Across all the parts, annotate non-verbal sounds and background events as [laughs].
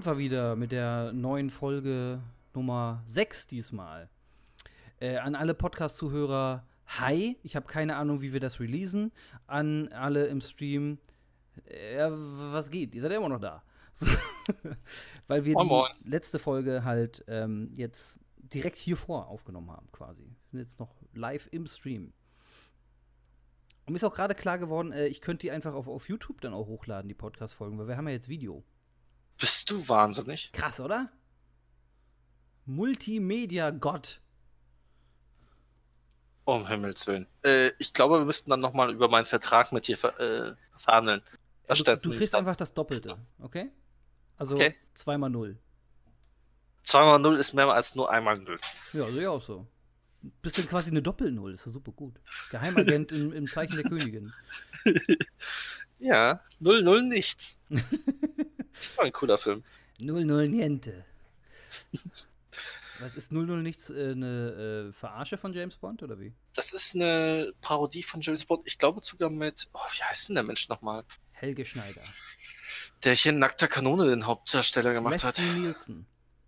sind wir wieder mit der neuen Folge Nummer 6 diesmal. Äh, an alle Podcast-Zuhörer, hi. Ich habe keine Ahnung, wie wir das releasen. An alle im Stream, äh, was geht? Ihr seid ja immer noch da. So, [laughs] weil wir die letzte Folge halt ähm, jetzt direkt hier vor aufgenommen haben, quasi. Wir sind jetzt noch live im Stream. Und mir ist auch gerade klar geworden, äh, ich könnte die einfach auf, auf YouTube dann auch hochladen, die Podcast-Folgen, weil wir haben ja jetzt Video. Bist du wahnsinnig? Krass, oder? Multimedia-Gott. Um Himmels Willen. Äh, ich glaube, wir müssten dann nochmal über meinen Vertrag mit dir ver äh, verhandeln. Das Du, kriegst einfach das Doppelte, okay? Also Okay. zweimal null. 2 mal 0 ist mehr als nur einmal 0. Ja, sehe ich auch so. Bist du quasi eine Doppel-Null, ist ja super gut. Geheimagent im, im Zeichen der [laughs] Königin. Ja, 0 0 nichts. [laughs] das war ein cooler Film. 0-0 Niente. Was ist 0-0 nichts? Äh, eine äh, Verarsche von James Bond oder wie? Das ist eine Parodie von James Bond. Ich glaube sogar mit. Oh, wie heißt denn der Mensch nochmal? Helge Schneider. Der hier in nackter Kanone den Hauptdarsteller gemacht hat. Leslie Nielsen.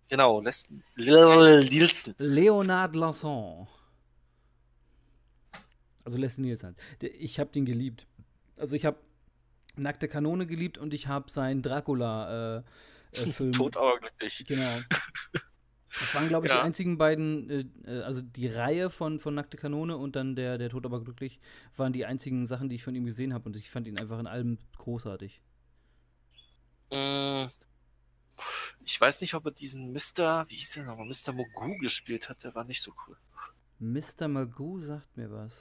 Genau, Leslie Nielsen. Leonard Lasson. Also Leslie Nielsen. Ich habe den geliebt. Also ich habe Nackte Kanone geliebt und ich habe seinen Dracula äh, äh, [laughs] Film. Tot aber glücklich. Genau. Das waren, glaube ich, Ja. die einzigen beiden, äh, äh, also die Reihe von, von Nackte Kanone und dann der, der Tod aber glücklich, waren die einzigen Sachen, die ich von ihm gesehen habe und ich fand ihn einfach in allem großartig. Mm, Ich weiß nicht, ob er diesen Mr. Wie hieß der nochmal? Mr. Mogu gespielt hat. Der war nicht so cool. Mr. Magoo sagt mir was.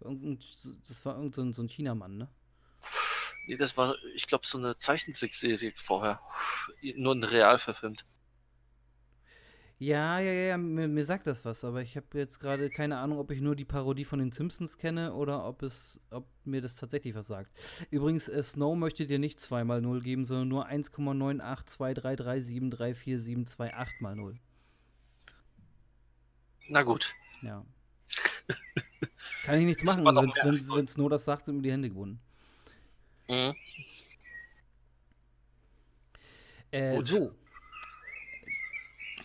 Irgendein, das war irgend so ein, so ein Chinamann, ne? Nee, das war, ich glaube, so eine Zeichentrickserie vorher. Nur in real verfilmt. Ja, ja, ja, mir, mir sagt das was, aber ich habe jetzt gerade keine Ahnung, ob ich nur die Parodie von den Simpsons kenne oder ob es, ob mir das tatsächlich was sagt. Übrigens, äh, Snow möchte dir nicht 2 mal 0 geben, sondern nur 1,98233734728 mal 0. Na gut. Ja. [laughs] Kann ich nichts machen, wenn Snow das sagt, sind mir die Hände gebunden. Mhm. Äh, so.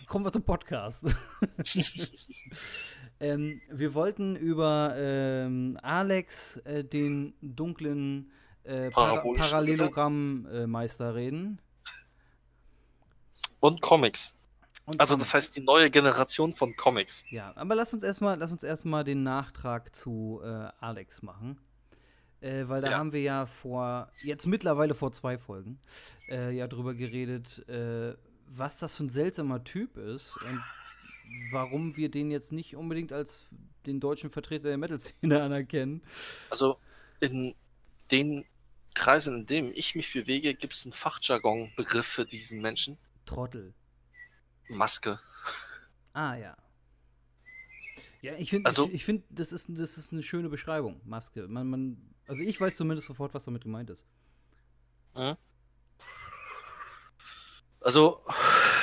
Kommen wir zum Podcast. [laughs] ähm, wir wollten über ähm, Alex, äh, den dunklen äh, Para Parallelogrammeister reden. Und Comics. Und Also das heißt die neue Generation von Comics. Ja, aber lass uns erstmal, lass uns erstmal den Nachtrag zu äh, Alex machen. Äh, weil da Ja. haben wir ja vor, jetzt mittlerweile vor zwei Folgen, äh, ja drüber geredet, äh, was das für ein seltsamer Typ ist und warum wir den jetzt nicht unbedingt als den deutschen Vertreter der Metal-Szene [laughs] anerkennen. Also in den Kreisen, in denen ich mich bewege, gibt es einen Fachjargon-Begriff für diesen Menschen. Trottel. Maske. Ah, ja. Ja, ich finde, Also- ich, ich find, das, ist, das ist eine schöne Beschreibung, Maske. Man, man, also ich weiß zumindest sofort, was damit gemeint ist. Also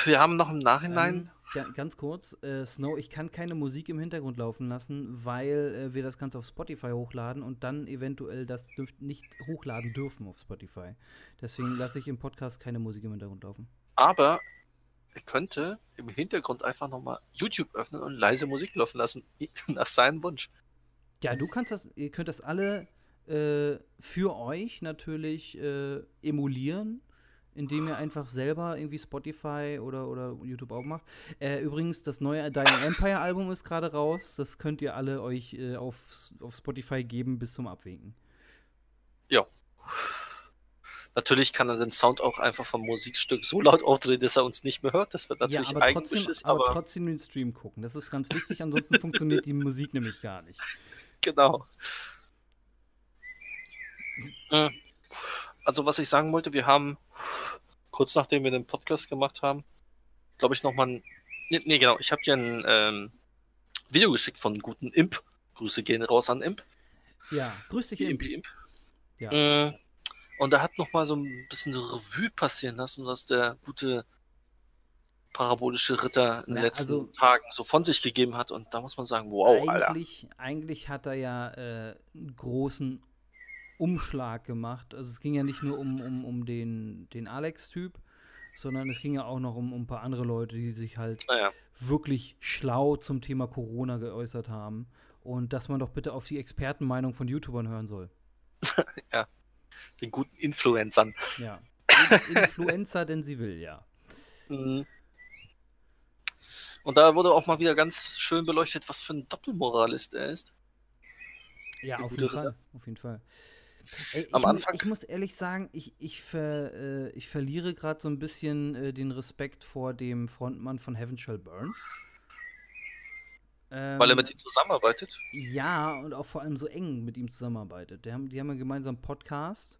wir haben noch im Nachhinein. Ähm, ga- ganz kurz, äh, Snow, ich kann keine Musik im Hintergrund laufen lassen, weil äh, wir das Ganze auf Spotify hochladen und dann eventuell das nicht hochladen dürfen auf Spotify. Deswegen lasse ich im Podcast keine Musik im Hintergrund laufen. Aber er könnte im Hintergrund einfach nochmal YouTube öffnen und leise Musik laufen lassen. [laughs] Nach seinem Wunsch. Ja, du kannst das, ihr könnt das alle äh, für euch natürlich äh, emulieren, indem ihr einfach selber irgendwie Spotify oder, oder YouTube aufmacht. Äh, übrigens, das neue Dying Empire Album ist gerade raus. Das könnt ihr alle euch äh, auf, auf Spotify geben bis zum Abwinken. Ja. Natürlich kann er den Sound auch einfach vom Musikstück so laut aufdrehen, dass er uns nicht mehr hört. Das wird natürlich ja, aber eigentlich trotzdem, ist, aber aber trotzdem den Stream gucken. Das ist ganz wichtig, ansonsten funktioniert die Musik nämlich gar nicht. [laughs] genau. Äh, Also was ich sagen wollte, wir haben kurz nachdem wir den Podcast gemacht haben, glaube ich nochmal ein. Nee, nee, genau, ich habe dir ein ähm, Video geschickt von guten Imp. Grüße gehen raus an Imp. Ja, grüß dich, Imp. Imp. Ja. Äh, und er hat nochmal so ein bisschen so Revue passieren lassen, was der gute parabolische Ritter in den Ja, letzten also- Tagen so von sich gegeben hat. Und da muss man sagen, wow, Alter. eigentlich, eigentlich hat er ja äh, einen großen Umschlag gemacht. Also es ging ja nicht nur um, um, um den, den Alex-Typ, sondern es ging ja auch noch um, um ein paar andere Leute, die sich halt Naja. wirklich schlau zum Thema Corona geäußert haben. Und dass man doch bitte auf die Expertenmeinung von YouTubern hören soll. [laughs] Den guten Influencern. Ja. In- Influencer, denn sie will, ja. Mhm. Und da wurde auch mal wieder ganz schön beleuchtet, was für ein Doppelmoralist er ist. Ja, auf jeden. Fall. Auf jeden Fall. Ich, Am mu- Anfang- ich muss ehrlich sagen, ich, ich, ver, äh, ich verliere gerade so ein bisschen äh, den Respekt vor dem Frontmann von Heaven Shall Burn. Weil er Ähm, mit ihm zusammenarbeitet. Ja, und auch vor allem so eng mit ihm zusammenarbeitet. Die haben, die haben einen gemeinsamen Podcast.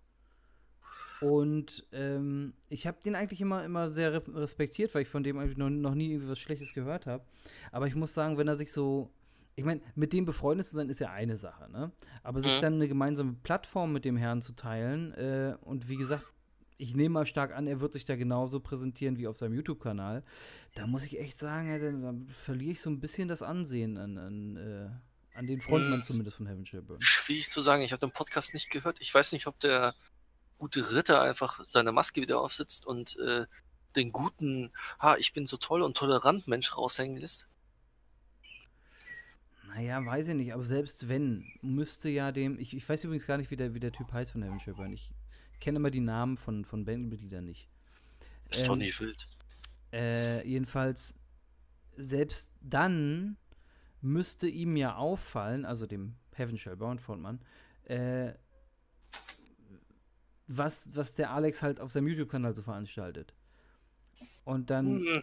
Und ähm, ich habe den eigentlich immer, immer sehr re- respektiert, weil ich von dem eigentlich noch, noch nie irgendwie was Schlechtes gehört habe. Aber ich muss sagen, wenn er sich so. Ich meine, mit dem befreundet zu sein, ist ja eine Sache, ne? Aber sich Mhm. dann eine gemeinsame Plattform mit dem Herrn zu teilen, äh, und wie gesagt, ich nehme mal stark an, er wird sich da genauso präsentieren wie auf seinem YouTube-Kanal. Da muss ich echt sagen, ja, dann, verliere ich so ein bisschen das Ansehen an, an, äh, an den Frontmann Mhm. zumindest von Heaven Shall Burn. Schwierig zu sagen, ich habe den Podcast nicht gehört. Ich weiß nicht, ob der gute Ritter einfach seine Maske wieder aufsetzt und äh, den guten, ha, ich bin so toll und tolerant Mensch raushängen lässt. Naja, weiß ich nicht, aber selbst wenn, müsste ja dem. Ich, ich weiß übrigens gar nicht, wie der, wie der Typ heißt von Heaven Burn. Ich kenne immer die Namen von, von Bandmitgliedern nicht. Ist doch Ähm, nicht wild. Äh, jedenfalls, selbst dann müsste ihm ja auffallen, also dem Heaven Shall Burn Frontmann, äh, was, was der Alex halt auf seinem YouTube-Kanal so veranstaltet. Und dann, Hm,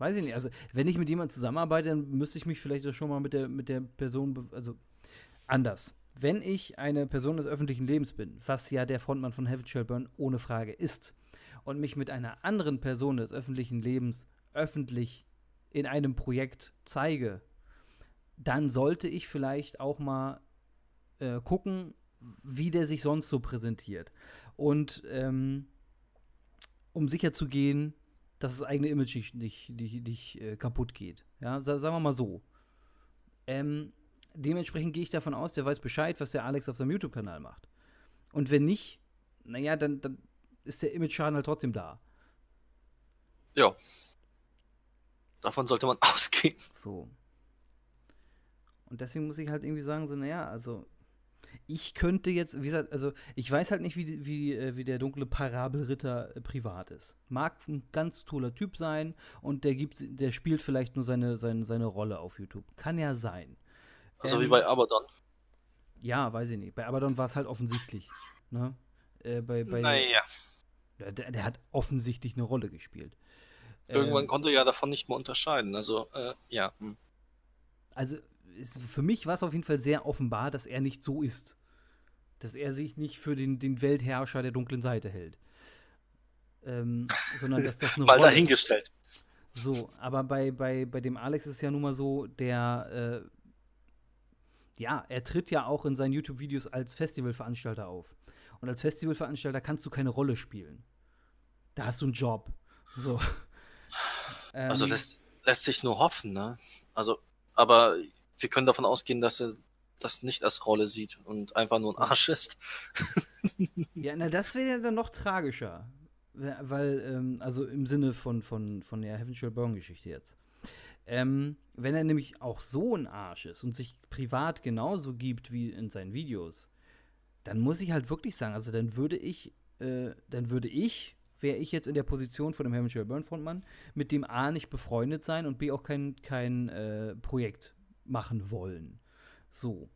weiß ich nicht, also wenn ich mit jemandem zusammenarbeite, dann müsste ich mich vielleicht auch schon mal mit der, mit der Person, also anders. Wenn ich eine Person des öffentlichen Lebens bin, was ja der Frontmann von Heaven Shall Burn ohne Frage ist, und mich mit einer anderen Person des öffentlichen Lebens öffentlich in einem Projekt zeige, dann sollte ich vielleicht auch mal äh, gucken, wie der sich sonst so präsentiert. Und ähm, um sicher zu gehen, dass das eigene Image nicht, nicht, nicht, nicht äh, kaputt geht. Ja, sa sagen wir mal so. Ähm, dementsprechend gehe ich davon aus, der weiß Bescheid, was der Alex auf seinem YouTube-Kanal macht. Und wenn nicht, naja, dann, dann ist der Image-Schaden halt trotzdem da. ja. Davon sollte man [laughs] ausgehen. So. Und deswegen muss ich halt irgendwie sagen, so, naja, also ich könnte jetzt, wie gesagt, also ich weiß halt nicht, wie, wie, äh, wie der dunkle Parabelritter äh, privat ist. Mag ein ganz toller Typ sein und der gibt, der spielt vielleicht nur seine, seine, seine Rolle auf YouTube. Kann ja sein. Also wie Ähm, bei Abaddon. Ja, weiß ich nicht. Bei Abaddon war es halt offensichtlich. Ne? Äh, bei, bei, Naja. der, der hat offensichtlich eine Rolle gespielt. Irgendwann Ähm, konnte er ja davon nicht mehr unterscheiden. Also, äh, ja. hm. also ist, für mich war es auf jeden Fall sehr offenbar, dass er nicht so ist. Dass er sich nicht für den, den Weltherrscher der dunklen Seite hält. Ähm, [laughs] sondern dass das eine Mal Rolle dahingestellt. So, aber bei, bei, bei dem Alex ist es ja nun mal so, der, äh, ja, er tritt ja auch in seinen YouTube-Videos als Festivalveranstalter auf. Und als Festivalveranstalter kannst du keine Rolle spielen. Da hast du einen Job. So. Also Ähm, das lässt sich nur hoffen, ne? Also, aber wir können davon ausgehen, dass er das nicht als Rolle sieht und einfach nur ein Arsch ist. [laughs] Ja, na, das wäre ja dann noch tragischer. We- Weil, ähm, also im Sinne von, von, von der Heaven Burn-Geschichte jetzt. Ähm, wenn er nämlich auch so ein Arsch ist und sich privat genauso gibt wie in seinen Videos, dann muss ich halt wirklich sagen, also dann würde ich, äh, dann würde ich, wäre ich jetzt in der Position von dem Heaven Shall Burn Frontmann, mit dem A nicht befreundet sein und B auch kein, kein äh, Projekt machen wollen. So.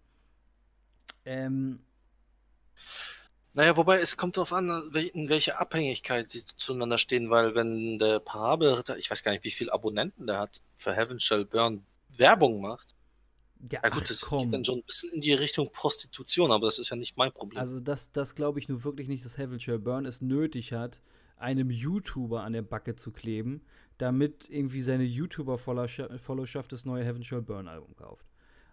Ähm, Naja, wobei es kommt darauf an, in welcher Abhängigkeit sie zueinander stehen, weil wenn der Parabelritter, ich weiß gar nicht, wie viele Abonnenten der hat, für Heaven Shall Burn Werbung macht, ja, ja gut, ach, das komm. geht dann schon ein bisschen in die Richtung Prostitution, aber das ist ja nicht mein Problem. Also das, das glaube ich nur wirklich nicht, dass Heaven Shall Burn es nötig hat, einem YouTuber an der Backe zu kleben, damit irgendwie seine YouTuber-Followerschaft das neue Heaven Shall Burn Album kauft.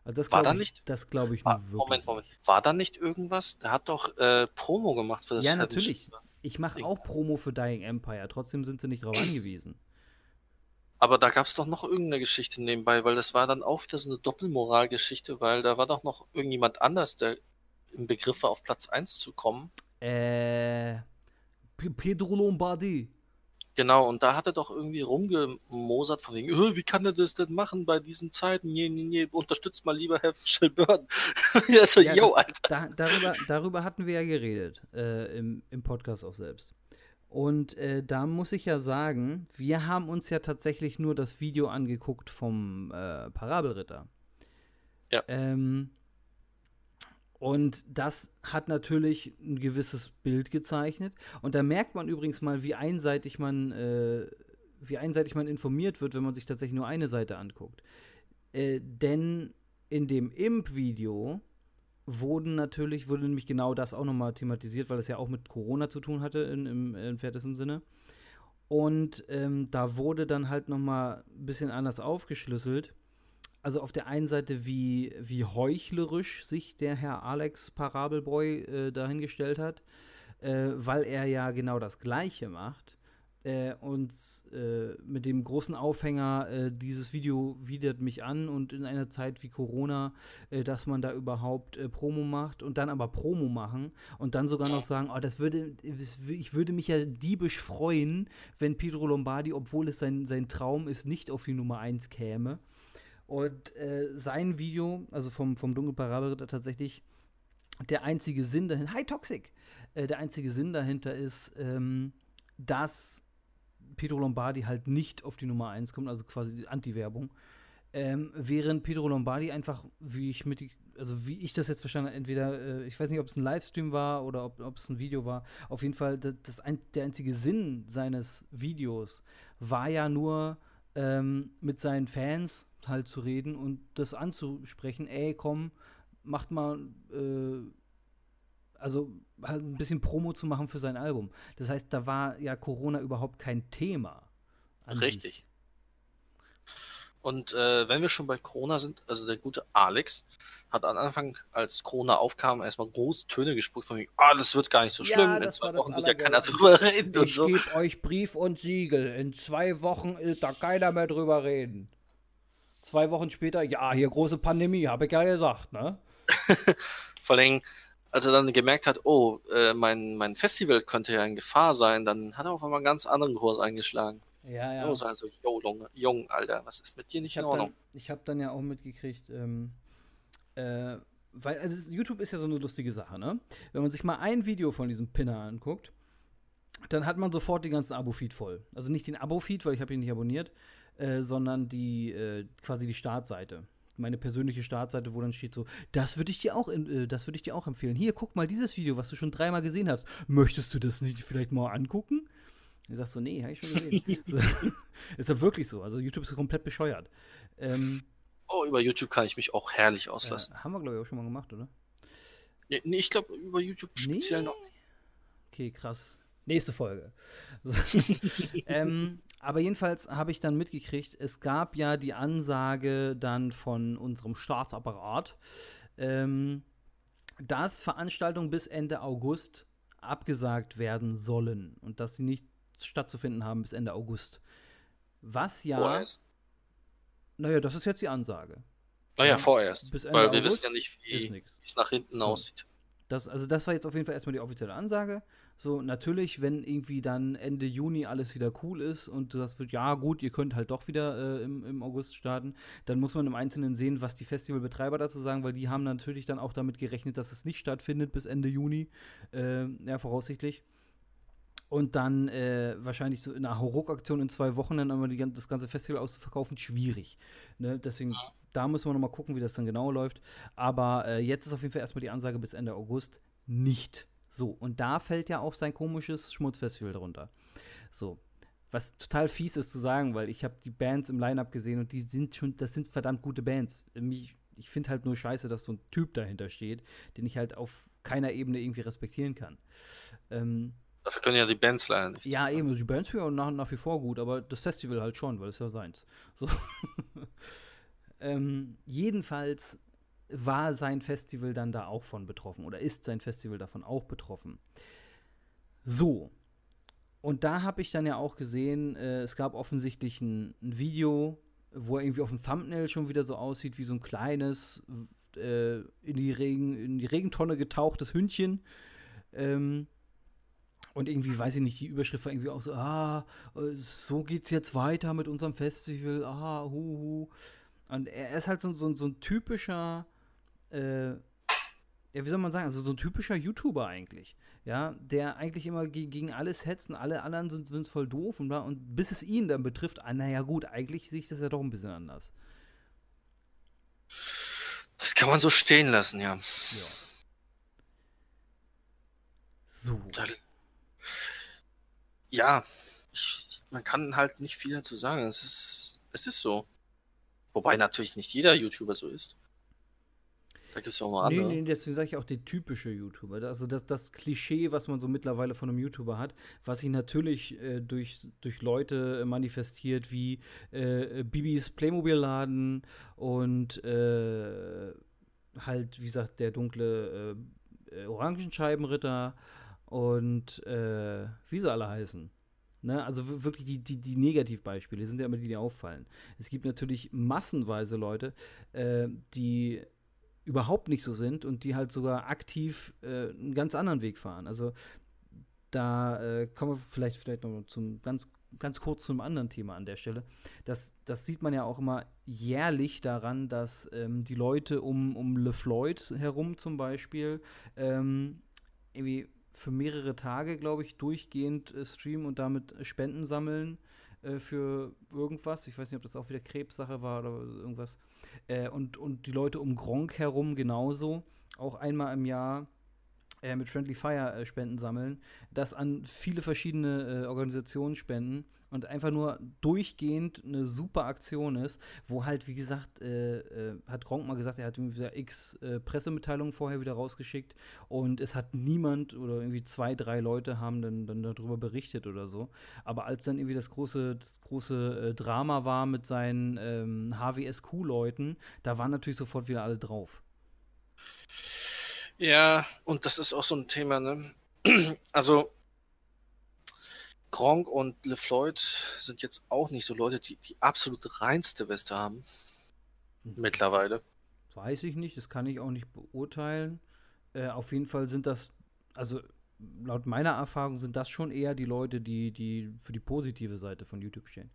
Also das War da ich, nicht- das glaube ich Ah, nur wirklich. Moment, Moment. War da nicht irgendwas? Der hat doch äh, Promo gemacht für das Ja, Heaven natürlich. Shall. Ich mache auch Promo für Dying Empire, trotzdem sind sie nicht darauf [clears throat] angewiesen. Aber da gab es doch noch irgendeine Geschichte nebenbei, weil das war dann auch wieder so eine Doppelmoral-Geschichte, weil da war doch noch irgendjemand anders, der im Begriff war, auf Platz 1 zu kommen. Äh, Pedro Lombardi. Genau, und da hat er doch irgendwie rumgemosert von wegen, "Äh, wie kann er das denn machen bei diesen Zeiten? Nee, nee, nee, unterstützt mal lieber Herr Schilburn. [laughs] ja, so, Ja, yo, das, Alter. da, darüber, darüber hatten wir ja geredet, äh, im, im Podcast auch selbst. Und äh, da muss ich ja sagen, wir haben uns ja tatsächlich nur das Video angeguckt vom äh, Parabelritter. Ja. Ähm, und das hat natürlich ein gewisses Bild gezeichnet. Und da merkt man übrigens mal, wie einseitig man, äh, wie einseitig man informiert wird, wenn man sich tatsächlich nur eine Seite anguckt. Äh, denn in dem Imp-Video wurden natürlich, wurde nämlich genau das auch nochmal thematisiert, weil es ja auch mit Corona zu tun hatte in, im entferntesten Sinne. Und ähm, da wurde dann halt nochmal ein bisschen anders aufgeschlüsselt. Also auf der einen Seite, wie, wie heuchlerisch sich der Herr Alex Parabelboy äh, dahingestellt hat, äh, weil er ja genau das Gleiche macht. Äh, und äh, mit dem großen Aufhänger, äh, dieses Video widert mich an und in einer Zeit wie Corona, äh, dass man da überhaupt Promo macht und dann aber Promo machen und dann sogar noch sagen, oh, das würde, ich würde mich ja diebisch freuen, wenn Pedro Lombardi, obwohl es sein, sein Traum ist, nicht auf die Nummer 1 käme. Und äh, sein Video, also vom, vom Dunkelparabelritter tatsächlich, der einzige Sinn dahinter, hi Toxic, äh, der einzige Sinn dahinter ist, ähm, dass Pedro Lombardi halt nicht auf die Nummer 1 kommt, also quasi die Anti-Werbung. Ähm, während Pedro Lombardi einfach, wie ich mit, also wie ich das jetzt verstanden habe, entweder, äh, ich weiß nicht, ob es ein Livestream war oder ob, es ein Video war, auf jeden Fall, das, das ein, der einzige Sinn seines Videos war ja nur, ähm, mit seinen Fans halt zu reden und das anzusprechen, ey, komm, macht mal, äh, also halt ein bisschen Promo zu machen für sein Album. Das heißt, da war ja Corona überhaupt kein Thema. sich. Richtig. Und äh, wenn wir schon bei Corona sind, also der gute Alex hat am Anfang, als Corona aufkam, erstmal große Töne gespuckt von ah, das wird gar nicht so Ja, schlimm, in das zwei Wochen wird ja keiner drüber reden und Ich so. gebe euch Brief und Siegel. In zwei Wochen ist da keiner mehr drüber reden. Zwei Wochen später, ja, hier große Pandemie, habe ich ja gesagt, ne? [laughs] Vor allem, als er dann gemerkt hat, oh, äh, mein, mein Festival könnte ja in Gefahr sein, dann hat er auf einmal einen ganz anderen Kurs eingeschlagen. Ja, Ja. Also, yo, Junge, Jung, Alter, was ist mit dir nicht Ich in habe dann, Ordnung? ich hab dann ja auch mitgekriegt, ähm, äh, weil, also YouTube ist ja so eine lustige Sache, ne? Wenn man sich mal ein Video von diesem Pinner anguckt, dann hat man sofort den ganzen Abo-Feed voll. Also nicht den Abo-Feed, weil ich habe ihn nicht abonniert, äh, sondern die, äh, quasi die Startseite. Meine persönliche Startseite, wo dann steht so, das würde ich dir auch, in, äh, das würde ich dir auch empfehlen. Hier, guck mal dieses Video, was du schon dreimal gesehen hast. Möchtest du das nicht vielleicht mal angucken? Du sagst so, nee, habe ich schon gesehen. [laughs] [laughs] ist ja wirklich so. Also YouTube ist komplett bescheuert. Ähm, Oh, über YouTube kann ich mich auch herrlich auslassen. haben wir, glaube ich, auch schon mal gemacht, oder? Nee, nee, ich glaube, über YouTube speziell Nee. noch. Okay, krass. Nächste Folge. [laughs] ähm, aber jedenfalls habe ich dann mitgekriegt, es gab ja die Ansage dann von unserem Staatsapparat, ähm, dass Veranstaltungen bis Ende August abgesagt werden sollen und dass sie nicht stattzufinden haben bis Ende August. Was ja, Vorerst. naja, das ist jetzt die Ansage. Naja, Ja, vorerst. bis Ende Weil wir August wissen ja nicht, wie es nach hinten So. aussieht. Das, also das war jetzt auf jeden Fall erstmal die offizielle Ansage. So, natürlich, wenn irgendwie dann Ende Juni alles wieder cool ist und das wird, ja gut, ihr könnt halt doch wieder äh, im, im August starten, dann muss man im Einzelnen sehen, was die Festivalbetreiber dazu sagen, weil die haben natürlich dann auch damit gerechnet, dass es nicht stattfindet bis Ende Juni, äh, ja, voraussichtlich. Und dann äh, wahrscheinlich so in einer Hauruck-Aktion in zwei Wochen dann einmal das ganze Festival auszuverkaufen, schwierig. Ne? Deswegen, da müssen wir nochmal gucken, wie das dann genau läuft. Aber äh, jetzt ist auf jeden Fall erstmal die Ansage bis Ende August nicht. So, und da fällt ja auch sein komisches Schmutzfestival drunter. So. Was total fies ist zu sagen, weil ich habe die Bands im Line-Up gesehen und die sind schon, das sind verdammt gute Bands. Mich, ich finde halt nur scheiße, dass so ein Typ dahinter steht, den ich halt auf keiner Ebene irgendwie respektieren kann. Ähm, Dafür können ja die Bands leider nichts. ja, eben, also die Bands auch nach, nach wie vor gut, aber das Festival halt schon, weil es ja seins. So. [laughs] ähm, jedenfalls war sein Festival dann da auch von betroffen oder ist sein Festival davon auch betroffen. So. Und da habe ich dann ja auch gesehen, äh, es gab offensichtlich ein, ein Video, wo er irgendwie auf dem Thumbnail schon wieder so aussieht wie so ein kleines, äh, in, die Regen, in die Regentonne getauchtes Hündchen. Ähm, Und irgendwie, weiß ich nicht, die Überschrift war irgendwie auch so, ah, äh, so geht's jetzt weiter mit unserem Festival, ah, hu, hu. Und er ist halt so, so, so ein typischer, äh, ja, wie soll man sagen, also so ein typischer YouTuber eigentlich. Ja, der eigentlich immer gegen alles hetzt und alle anderen sind es voll doof und, und bis es ihn dann betrifft, ah, naja, gut, eigentlich sehe ich das ja doch ein bisschen anders. Das kann man so stehen lassen, ja. Ja. So. Ja, ich, man kann halt nicht viel dazu sagen. Es ist, es ist so. Wobei natürlich nicht jeder YouTuber so ist. Da gibt es auch mal andere. Nee, nee, deswegen sage ich auch der typische YouTuber. Also das, das Klischee, was man so mittlerweile von einem YouTuber hat, was sich natürlich äh, durch, durch Leute äh, manifestiert wie äh, Bibis Playmobil-Laden und äh, halt, wie gesagt, der dunkle äh, Orangenscheibenritter und äh, wie sie alle heißen. Ne? Also wirklich die, die, die Negativbeispiele sind ja immer die, die auffallen. Es gibt natürlich massenweise Leute, äh, die überhaupt nicht so sind und die halt sogar aktiv äh, einen ganz anderen Weg fahren. Also da äh, kommen wir vielleicht, vielleicht noch zum ganz, ganz kurz zum anderen Thema an der Stelle. Das, das sieht man ja auch immer jährlich daran, dass ähm, die Leute um, um LeFloid herum zum Beispiel ähm, irgendwie für mehrere Tage, glaube ich, durchgehend äh, streamen und damit Spenden sammeln äh, für irgendwas. Ich weiß nicht, ob das auch wieder Krebssache war oder irgendwas. Äh, und, und die Leute um Gronk herum genauso. Auch einmal im Jahr äh, mit Friendly Fire äh, Spenden sammeln, das an viele verschiedene äh, Organisationen spenden und einfach nur durchgehend eine super Aktion ist, wo halt, wie gesagt, äh, äh, hat Gronk mal gesagt, er hat wieder x äh, Pressemitteilungen vorher wieder rausgeschickt und es hat niemand oder irgendwie zwei, drei Leute haben dann, dann darüber berichtet oder so. Aber als dann irgendwie das große, das große äh, Drama war mit seinen ähm, HWSQ-Leuten, da waren natürlich sofort wieder alle drauf. Ja, und das ist auch so ein Thema, ne? [clears throat] Also, Gronk und LeFloid sind jetzt auch nicht so Leute, die die absolut reinste Weste haben. Hm. Mittlerweile. Weiß ich nicht, das kann ich auch nicht beurteilen. Äh, auf jeden Fall sind das, also laut meiner Erfahrung sind das schon eher die Leute, die, die für die positive Seite von YouTube stehen.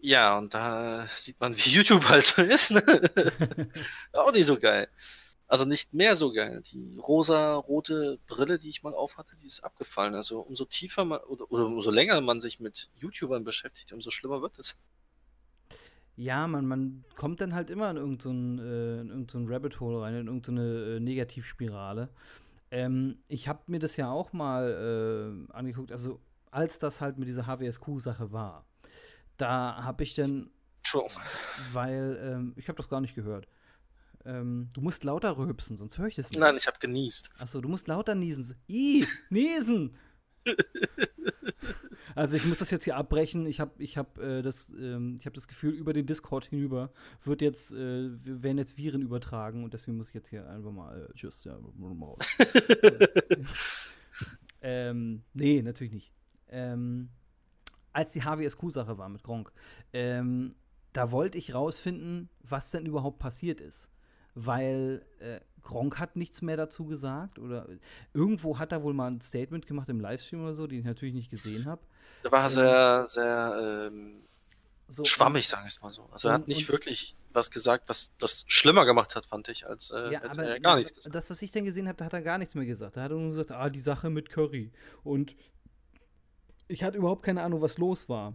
Ja, und da sieht man, wie [laughs] YouTube halt so ist. Ne? [laughs] Auch nicht so geil. Also nicht mehr so geil. Die rosa-rote Brille, die ich mal aufhatte, die ist abgefallen. Also umso tiefer man oder, oder umso länger man sich mit YouTubern beschäftigt, umso schlimmer wird es. Ja, man, man kommt dann halt immer in irgendein so äh, irgend so Rabbit Hole rein, in irgendeine so äh, Negativspirale. Ähm, ich habe mir das ja auch mal äh, angeguckt, also als das halt mit dieser HWSQ-Sache war da habe ich dann, weil ähm, ich habe das gar nicht gehört. Ähm, du musst lauter rülpsen, sonst höre ich das nicht. Nein, ich habe genießt. Achso, du musst lauter niesen. Ih, [laughs] niesen! [laughs] also ich muss das jetzt hier abbrechen. Ich habe ich hab, äh, das, ähm, hab das Gefühl, über den Discord hinüber wird jetzt, äh, werden jetzt Viren übertragen und deswegen muss ich jetzt hier einfach mal äh, tschüss, ja, raus. [laughs] ähm, nee, natürlich nicht. Ähm, als die HWSQ-Sache war mit Gronk, ähm, da wollte ich rausfinden, was denn überhaupt passiert ist. Weil äh, Gronk hat nichts mehr dazu gesagt oder irgendwo hat er wohl mal ein Statement gemacht im Livestream oder so, den ich natürlich nicht gesehen habe. Da war ähm, sehr, sehr ähm, so, schwammig, sagen wir es mal so. Also er hat nicht wirklich was gesagt, was das schlimmer gemacht hat, fand ich, als äh, ja, aber, er gar nichts gesagt. Das, was ich dann gesehen habe, da hat er gar nichts mehr gesagt. Da hat er nur gesagt, ah, die Sache mit Curry. Und ich hatte überhaupt keine Ahnung, was los war.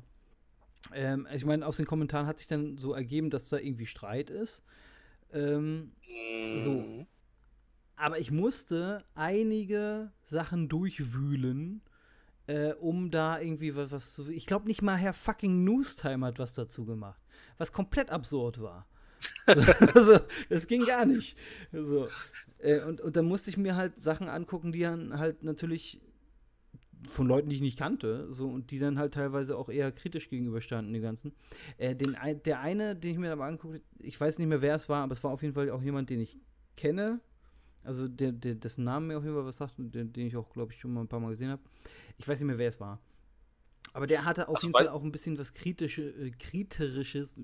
Ähm, ich meine, aus den Kommentaren hat sich dann so ergeben, dass da irgendwie Streit ist. Ähm, so. Mhm. Aber ich musste einige Sachen durchwühlen, äh, um da irgendwie was, was zu. Ich glaube, nicht mal Herr fucking Newstime hat was dazu gemacht. Was komplett absurd war. [laughs] also, das ging gar nicht. So. Äh, und, und dann musste ich mir halt Sachen angucken, die dann halt natürlich von Leuten, die ich nicht kannte, so und die dann halt teilweise auch eher kritisch gegenüberstanden, die ganzen. Äh, den, der eine, den ich mir aber angucke, ich weiß nicht mehr, wer es war, aber es war auf jeden Fall auch jemand, den ich kenne. Also der, der dessen Namen mir auf jeden Fall was sagt und den, den ich auch, glaube ich, schon mal ein paar Mal gesehen habe. Ich weiß nicht mehr, wer es war. Aber der hatte auf Ach, jeden Fall auch ein bisschen was kritische, äh, kriterisches.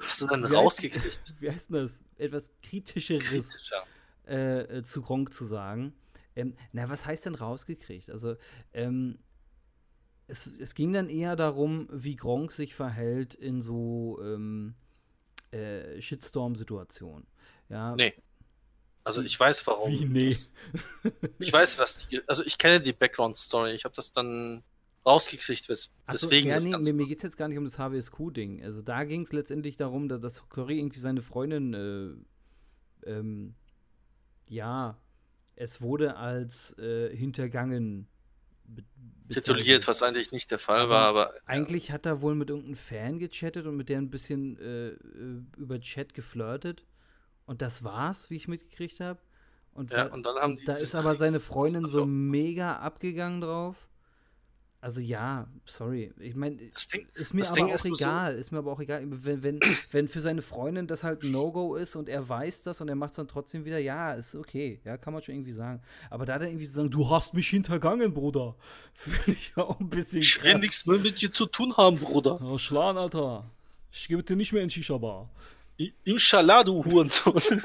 Hast du dann wie rausgekriegt? Heißt, wie heißt das? Etwas kritischeres. Kritischer äh, zu Gronk zu sagen. Ähm, na, was heißt denn rausgekriegt? Also, ähm, es, es ging dann eher darum, wie Gronk sich verhält in so ähm, äh, Shitstorm-Situationen. Ja. Nee. Also ich weiß warum. Wie nee? Das, ich weiß was. Die, also ich kenne die Background-Story. Ich habe das dann rausgekriegt, wes, deswegen. ja, das nee, mir geht es jetzt gar nicht um das HWSQ-Ding. Also da ging es letztendlich darum, dass, dass Curry irgendwie seine Freundin, äh, ähm, ja, es wurde als äh, hintergangen tituliert, was eigentlich nicht der Fall Aber war, aber Eigentlich hat er wohl mit irgendeinem Fan gechattet und mit der ein bisschen äh, äh, über Chat geflirtet. Und das war's, wie ich mitgekriegt habe. Und, ja, und dann haben die da ist aber seine [laughs] Freundin so mega abgegangen drauf. Also ja, sorry. Ich meine, ist mir aber Ding auch ist nur so- egal. Ist mir aber auch egal. Wenn, wenn, wenn für seine Freundin das halt ein No-Go ist und er weiß das und er macht es dann trotzdem wieder, ja, ist okay. Ja, kann man schon irgendwie sagen. Aber da dann irgendwie zu sagen, du hast mich hintergangen, Bruder. [laughs] Finde ich auch ein bisschen ich will nichts mehr mit dir zu tun haben, Bruder. Ja, Schlan, Alter. Ich gebe dir nicht mehr in Shisha-Bar. Inshallah, du Hurensohn. [laughs]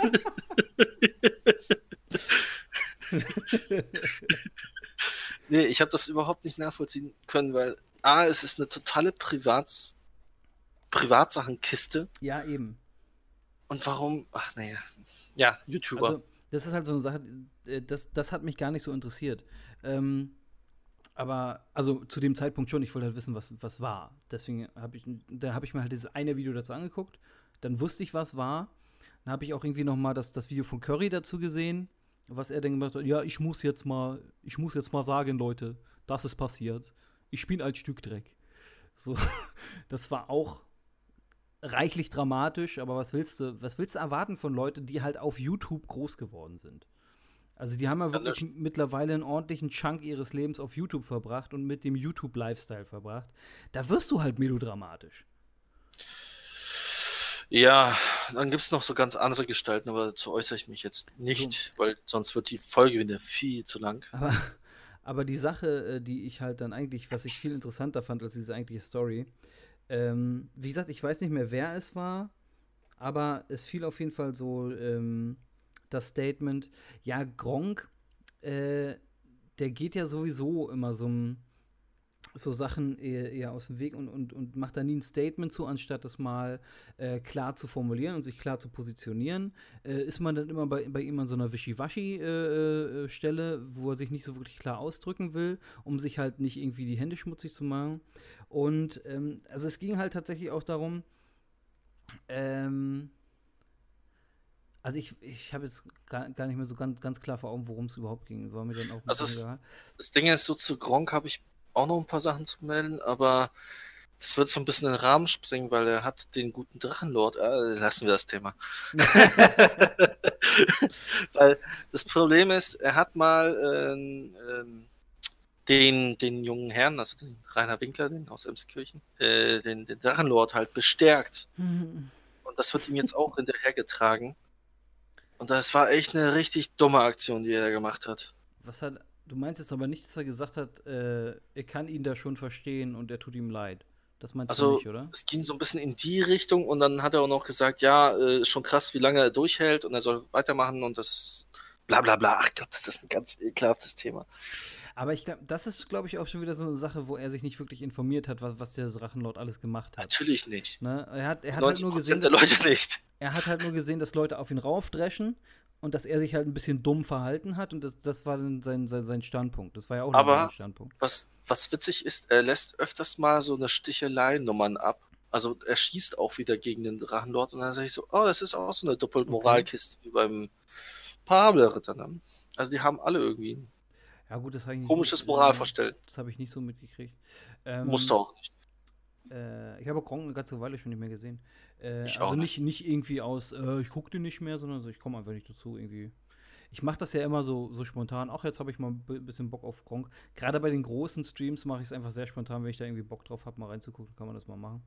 nee, ich habe das überhaupt nicht nachvollziehen können, weil A, es ist eine totale Privats Privatsachenkiste. Ja, eben. Und warum? Ach naja. Ja, YouTuber. Also, das ist halt so eine Sache, äh, das, das hat mich gar nicht so interessiert. Ähm, aber, also zu dem Zeitpunkt schon, ich wollte halt wissen, was, was war. Deswegen habe ich, dann habe ich mir halt dieses eine Video dazu angeguckt, dann wusste ich, was war. Dann habe ich auch irgendwie noch mal das, das Video von Curry dazu gesehen, was er dann gemacht hat. Ja, ich muss jetzt mal, ich muss jetzt mal sagen, Leute, das ist passiert. Ich bin ein Stück Dreck. So, [laughs] das war auch reichlich dramatisch, aber was willst du, was willst du erwarten von Leuten, die halt auf YouTube groß geworden sind? Also die haben ja Ja, wirklich das- mittlerweile einen ordentlichen Chunk ihres Lebens auf YouTube verbracht und mit dem YouTube-Lifestyle verbracht. Da wirst du halt melodramatisch. Ja, dann gibt es noch so ganz andere Gestalten, aber dazu äußere ich mich jetzt nicht, weil sonst wird die Folge wieder viel zu lang. Aber, aber die Sache, äh, die ich halt dann eigentlich, was ich viel interessanter fand als diese eigentliche Story, ähm, wie gesagt, ich weiß nicht mehr, wer es war, aber es fiel auf jeden Fall so ähm, das Statement, ja, Gronk, äh, der geht ja sowieso immer so, ein- so Sachen eher, eher aus dem Weg und, und, und macht da nie ein Statement zu, anstatt das mal äh, klar zu formulieren und sich klar zu positionieren. Äh, ist man dann immer bei, bei ihm an so einer Wischiwaschi-Stelle, wo er sich nicht so wirklich klar ausdrücken will, um sich halt nicht irgendwie die Hände schmutzig zu machen. Und ähm, also es ging halt tatsächlich auch darum, ähm, also ich, ich habe jetzt gar, gar nicht mehr so ganz, ganz klar vor Augen, worum es überhaupt ging. War mir dann auch Also egal. Das Ding ist, so zu Gronk habe ich auch noch ein paar Sachen zu melden, aber das wird so ein bisschen in den Rahmen springen, weil er hat den guten Drachenlord. Äh, lassen wir das Thema. [laughs] weil das Problem ist, er hat mal ähm, ähm, den, den jungen Herrn, also den Rainer Winkler, den aus Emskirchen, äh, den, den Drachenlord halt bestärkt. Und das wird ihm jetzt auch hinterhergetragen. Und das war echt eine richtig dumme Aktion, die er da gemacht hat. Was hat, du meinst jetzt aber nicht, dass er gesagt hat, äh, er kann ihn da schon verstehen und er tut ihm leid. Das meinst du Also, nicht, oder? es ging so ein bisschen in die Richtung und dann hat er auch noch gesagt, ja, äh, ist schon krass, wie lange er durchhält und er soll weitermachen und das bla bla bla. Ach Gott, das ist ein ganz ekelhaftes Thema. Aber ich glaube, das ist, glaube ich, auch schon wieder so eine Sache, wo er sich nicht wirklich informiert hat, was, was der Drachenlord alles gemacht hat. Natürlich nicht. Ne? Er hat, er hat halt 90% nur gesehen, dass, er hat halt nur gesehen, dass Leute auf ihn raufdreschen und dass er sich halt ein bisschen dumm verhalten hat und das, das war dann sein, sein, sein Standpunkt. Das war ja auch Aber- sein Standpunkt. Was, was witzig ist, er lässt öfters mal so eine Stichelei-Nummern ab. Also er schießt auch wieder gegen den Drachenlord und dann sage ich so, oh, das ist auch so eine Doppelmoralkiste wie beim Parabelritter. Ne? Also die haben alle irgendwie ein Ja, gut, das komisches Moralverstellen. Das habe ich nicht so mitgekriegt. Ähm, Musste auch nicht. Äh, ich habe Gronk eine ganze Weile schon nicht mehr gesehen. Äh, Ich also auch nicht, nicht irgendwie aus, äh, ich gucke den nicht mehr, sondern so, ich komme einfach nicht dazu irgendwie. Ich mache das ja immer so, so spontan. Auch jetzt habe ich mal ein bi- bisschen Bock auf Gronk. Gerade bei den großen Streams mache ich es einfach sehr spontan, wenn ich da irgendwie Bock drauf habe, mal reinzugucken, kann man das mal machen.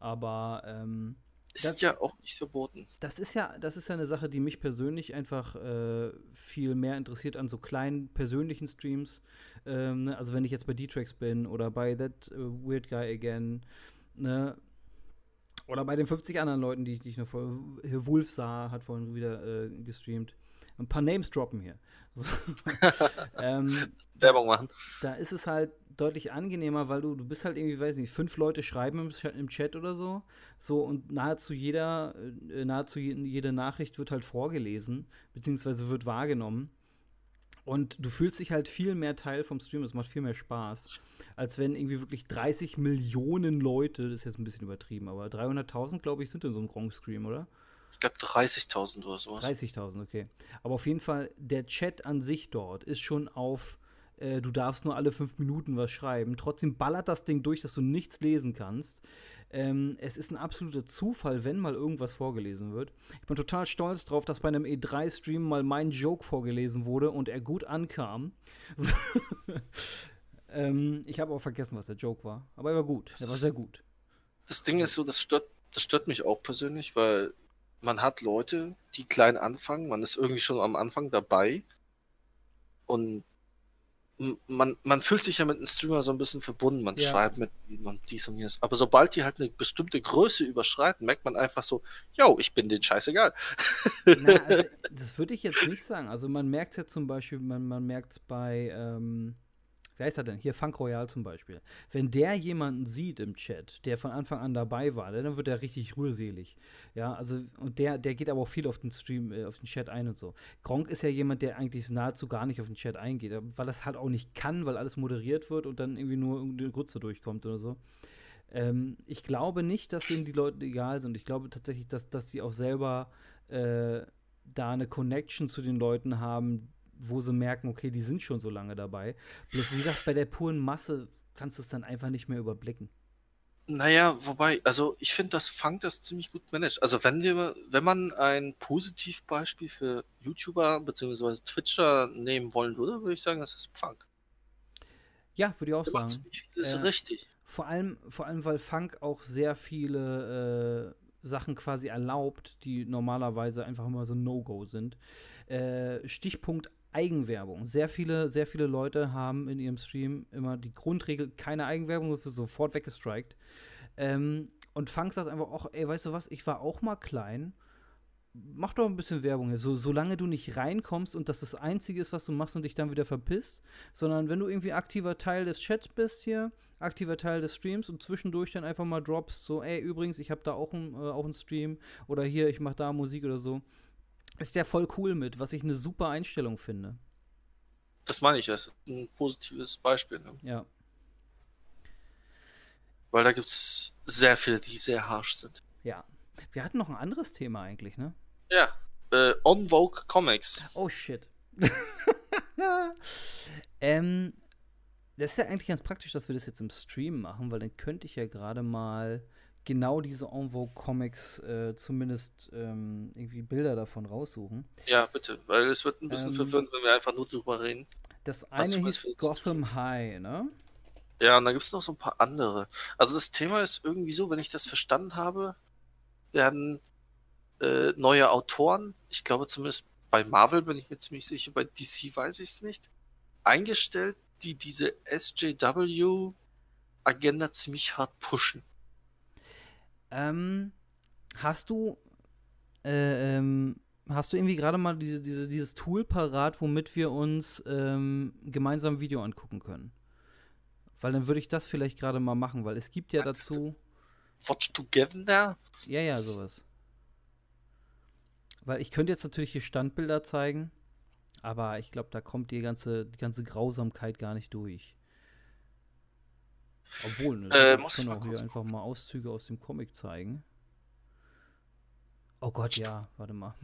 Aber ähm, Ist das- ja auch nicht verboten. das ist ja, das ist ja eine Sache, die mich persönlich einfach äh, viel mehr interessiert an so kleinen persönlichen Streams. Ähm, ne? Also wenn ich jetzt bei D-Tracks bin oder bei That äh, Weird Guy Again, ne? Oder bei den 50 anderen Leuten, die, die ich noch vor. Wolf sah, hat vorhin wieder äh, gestreamt. Ein paar Names droppen hier. [laughs] So. ähm, [laughs] Werbung machen. Da ist es halt deutlich angenehmer, weil du, du bist halt irgendwie, weiß nicht, fünf Leute schreiben im, im Chat oder so. So und nahezu jeder, äh, nahezu jede Nachricht wird halt vorgelesen, beziehungsweise wird wahrgenommen. Und du fühlst dich halt viel mehr Teil vom Stream, es macht viel mehr Spaß, als wenn irgendwie wirklich 30 Millionen Leute, das ist jetzt ein bisschen übertrieben, aber 300.000, glaube ich, sind in so einem Gronk-Stream, oder? Ich glaube 30.000 oder sowas. 30.000, okay. Aber auf jeden Fall, der Chat an sich dort ist schon auf, äh, du darfst nur alle fünf Minuten was schreiben. Trotzdem ballert das Ding durch, dass du nichts lesen kannst. Ähm, es ist ein absoluter Zufall, wenn mal irgendwas vorgelesen wird. Ich bin total stolz drauf, dass bei einem E3-Stream mal mein Joke vorgelesen wurde und er gut ankam. [laughs] ähm, ich habe auch vergessen, was der Joke war. Aber er war gut. Er war sehr gut. Das Ding ist so, das stört, das stört mich auch persönlich, weil man hat Leute, die klein anfangen, man ist irgendwie schon am Anfang dabei und man, man fühlt sich ja mit einem Streamer so ein bisschen verbunden, man ja. schreibt mit ihm und dies und jenes. Aber sobald die halt eine bestimmte Größe überschreiten, merkt man einfach so, yo, ich bin den scheißegal. Na, [laughs] also, das würde ich jetzt nicht sagen. Also man merkt es ja zum Beispiel, man, man merkt es bei, ähm, wer ist er denn? Hier, Funk Royal zum Beispiel. Wenn der jemanden sieht im Chat, der von Anfang an dabei war, dann wird er richtig rührselig. Ja, also, und der, der geht aber auch viel auf den Stream, äh, auf den Chat ein und so. Gronk ist ja jemand, der eigentlich nahezu gar nicht auf den Chat eingeht, weil das halt auch nicht kann, weil alles moderiert wird und dann irgendwie nur irgendeine Grütze durchkommt oder so. Ähm, ich glaube nicht, dass denen die Leute egal sind. Ich glaube tatsächlich, dass, dass sie auch selber äh, da eine Connection zu den Leuten haben, wo sie merken, okay, die sind schon so lange dabei. Bloß wie gesagt, bei der puren Masse kannst du es dann einfach nicht mehr überblicken. Naja, wobei, also ich finde, das Funk das ziemlich gut managt. Also wenn wir, wenn man ein Positivbeispiel für YouTuber bzw. Twitcher nehmen wollen würde, würde ich sagen, das ist Funk. Ja, würde ich auch sagen. Das ist äh, richtig. Vor allem, vor allem, weil Funk auch sehr viele äh, Sachen quasi erlaubt, die normalerweise einfach immer so No-Go sind. Äh, Stichpunkt Eigenwerbung. Sehr viele, sehr viele Leute haben in ihrem Stream immer die Grundregel, keine Eigenwerbung, das wird sofort weggestrikt. Ähm, und Funk sagt einfach, ach, ey, weißt du was, ich war auch mal klein. Mach doch ein bisschen Werbung hier. So, solange du nicht reinkommst und das das Einzige ist, was du machst und dich dann wieder verpisst, sondern wenn du irgendwie aktiver Teil des Chats bist hier, aktiver Teil des Streams und zwischendurch dann einfach mal droppst, so, ey, übrigens, ich habe da auch, ein, äh, auch einen Stream oder hier, ich mache da Musik oder so, ist der voll cool mit, was ich eine super Einstellung finde. Das meine ich, das ist ein positives Beispiel. Ne? Ja. Weil da gibt es sehr viele, die sehr harsh sind. Ja. Wir hatten noch ein anderes Thema eigentlich, ne? Ja. Äh, On Vogue Comics. Oh shit. [laughs] ähm, das ist ja eigentlich ganz praktisch, dass wir das jetzt im Stream machen, weil dann könnte ich ja gerade mal genau diese En Vogue Comics äh, zumindest ähm, irgendwie Bilder davon raussuchen. Ja, bitte, weil es wird ein bisschen ähm, verwirrend, wenn wir einfach nur drüber reden. Das eine hieß Gotham High, ne? Ja, und da gibt es noch so ein paar andere. Also das Thema ist irgendwie so, wenn ich das verstanden habe, werden äh, neue Autoren, ich glaube zumindest bei Marvel bin ich mir ziemlich sicher, bei DC weiß ich es nicht, eingestellt, die diese SJW-Agenda ziemlich hart pushen. Ähm, hast du, äh, ähm, hast du irgendwie gerade mal diese, diese, dieses Tool parat, womit wir uns ähm, gemeinsam ein Video angucken können? Weil dann würde ich das vielleicht gerade mal machen, weil es gibt ja Magst dazu. Watch Together? Ja, ja, sowas. Weil ich könnte jetzt natürlich hier Standbilder zeigen, aber ich glaube, da kommt die ganze, die ganze Grausamkeit gar nicht durch. Obwohl, ne, äh, muss ich auch hier einfach mal Auszüge aus dem Comic zeigen. Oh Gott, ja, warte mal.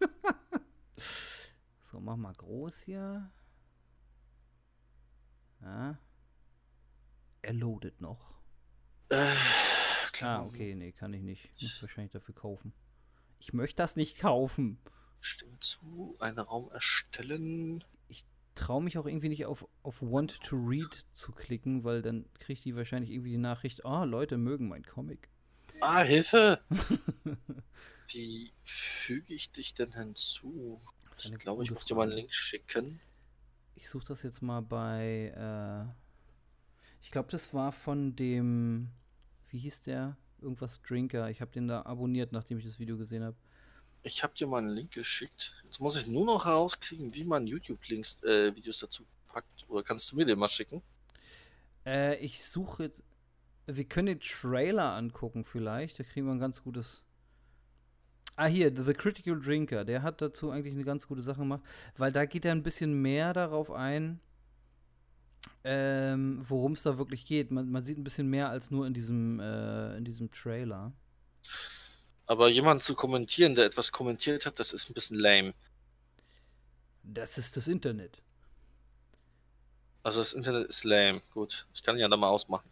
[laughs] so, mach mal groß hier. Ja. Er loadet noch. Äh, ah, okay, nee, kann ich nicht. Muss wahrscheinlich dafür kaufen. Ich möchte das nicht kaufen. Stimmt zu. Einen Raum erstellen traue mich auch irgendwie nicht auf, auf Want to Read zu klicken, weil dann kriegt die wahrscheinlich irgendwie die Nachricht, ah, oh, Leute mögen mein Comic. Ah, Hilfe! [laughs] Wie füge ich dich denn hinzu? Ich glaube, ich muss dir mal einen Link schicken. Ich suche das jetzt mal bei, äh, ich glaube, das war von dem, wie hieß der? Irgendwas Drinker. Ich habe den da abonniert, nachdem ich das Video gesehen habe. Ich habe dir mal einen Link geschickt. Jetzt muss ich nur noch herauskriegen, wie man YouTube-Links, äh, Videos dazu packt. Oder kannst du mir den mal schicken? Äh, ich suche jetzt. Wir können den Trailer angucken, vielleicht. Da kriegen wir ein ganz gutes. Ah, hier, The Critical Drinker. Der hat dazu eigentlich eine ganz gute Sache gemacht, weil da geht er ein bisschen mehr darauf ein, ähm, worum es da wirklich geht. Man, man, sieht ein bisschen mehr als nur in diesem, äh, in diesem Trailer. Aber jemand zu kommentieren, der etwas kommentiert hat, das ist ein bisschen lame. Das ist das Internet. Also das Internet ist lame. Gut, ich kann ihn ja da mal ausmachen.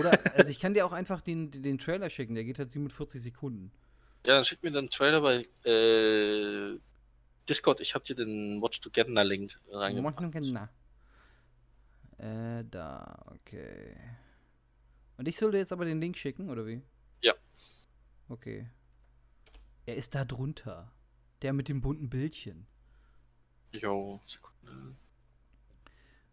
Oder, [laughs] also ich kann dir auch einfach den, den Trailer schicken, der geht halt 47 Sekunden. Ja, dann schick mir den Trailer bei äh, Discord. Ich hab dir den Watch Together Link reingemacht. Äh, da, okay. Und ich soll dir jetzt aber den Link schicken, oder wie? Ja. Okay. Er ist da drunter. Der mit dem bunten Bildchen. Jo, Sekunde.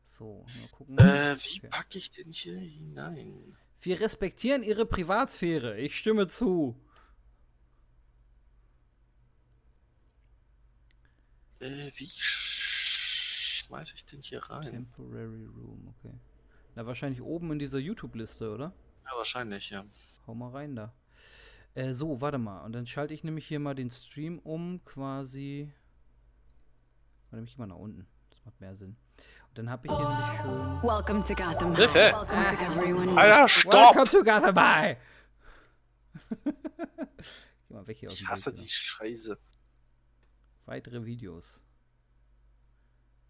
So, mal gucken. Äh, wie okay. packe ich denn hier hinein? Wir respektieren Ihre Privatsphäre. Ich stimme zu. Äh, wie schmeiße ich denn hier rein? Temporary Room, okay. Na, wahrscheinlich oben in dieser YouTube-Liste, oder? Ja, wahrscheinlich, ja. Hau mal rein da. Äh, so, warte mal. Und dann schalte ich nämlich hier mal den Stream um, quasi. Warte mich mal nach unten. Das macht mehr Sinn. Und dann habe ich hier nämlich schön. Welcome to Gotham to everyone. Alter, stopp! Welcome to Gotham High! [laughs] Geh mal weg hier aus dem Ich hasse Bild, die Scheiße. Weitere Videos.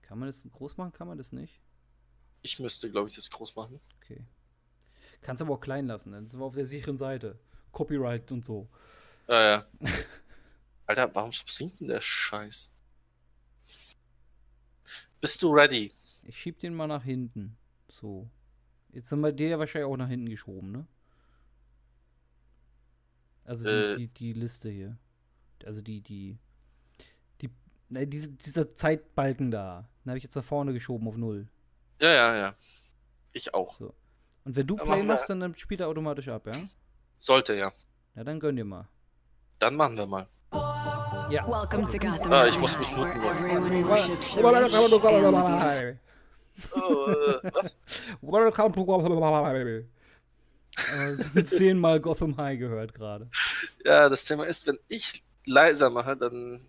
Kann man das groß machen? Kann man das nicht? Ich müsste, glaube ich, das groß machen. Okay. Kannst aber auch klein lassen, dann sind wir auf der sicheren Seite. Copyright und so. Ja, ja. [laughs] Alter, warum springt denn der Scheiß? Bist du ready? Ich schieb den mal nach hinten. So. Jetzt haben wir dir ja wahrscheinlich auch nach hinten geschoben, ne? Also die, Äh. die, die Liste hier. Also die, die. Die. Ne, diese, dieser Zeitbalken da. Den habe ich jetzt nach vorne geschoben auf null. Ja, ja, ja. Ich auch. Und wenn du Play machst, dann, dann spielt er automatisch ab, ja? Sollte ja. Ja, dann gönn dir mal. Dann machen wir mal. Ja. Welcome to Gotham Ah, ich muss mich muten beautiful. Oh, äh, was? Welcome to Gotham High. Äh, zehnmal Gotham High gehört gerade. Ja, das Thema ist, wenn ich leiser mache, dann,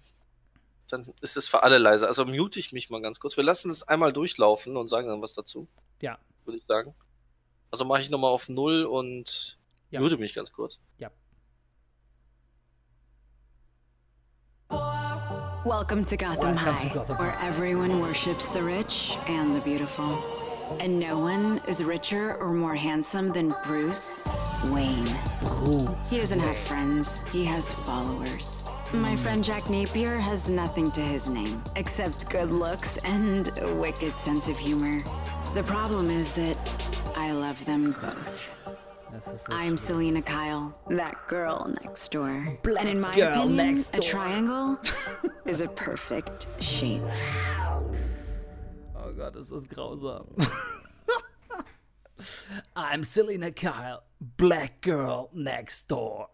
dann ist es für alle leiser. Also mute ich mich mal ganz kurz. Wir lassen es einmal durchlaufen und sagen dann was dazu. Ja. Würde ich sagen. Also mache ich nochmal auf Null und Ja. mute mich ganz kurz. Welcome to Gotham Welcome to High, Gotham where everyone worships the rich and the beautiful. And no one is richer or more handsome than Bruce Wayne. He doesn't have friends, he has followers. My hmm. friend Jack Napier has nothing to his name except good looks and a wicked sense of humor. The problem is that I love them both. So I'm. Selena Kyle, that girl next door. Black and in my girl opinion, next a door. triangle [laughs] is a perfect shape. Oh Gott, ist das grausam. [laughs] I'm Selena Kyle, Black Girl Next Door.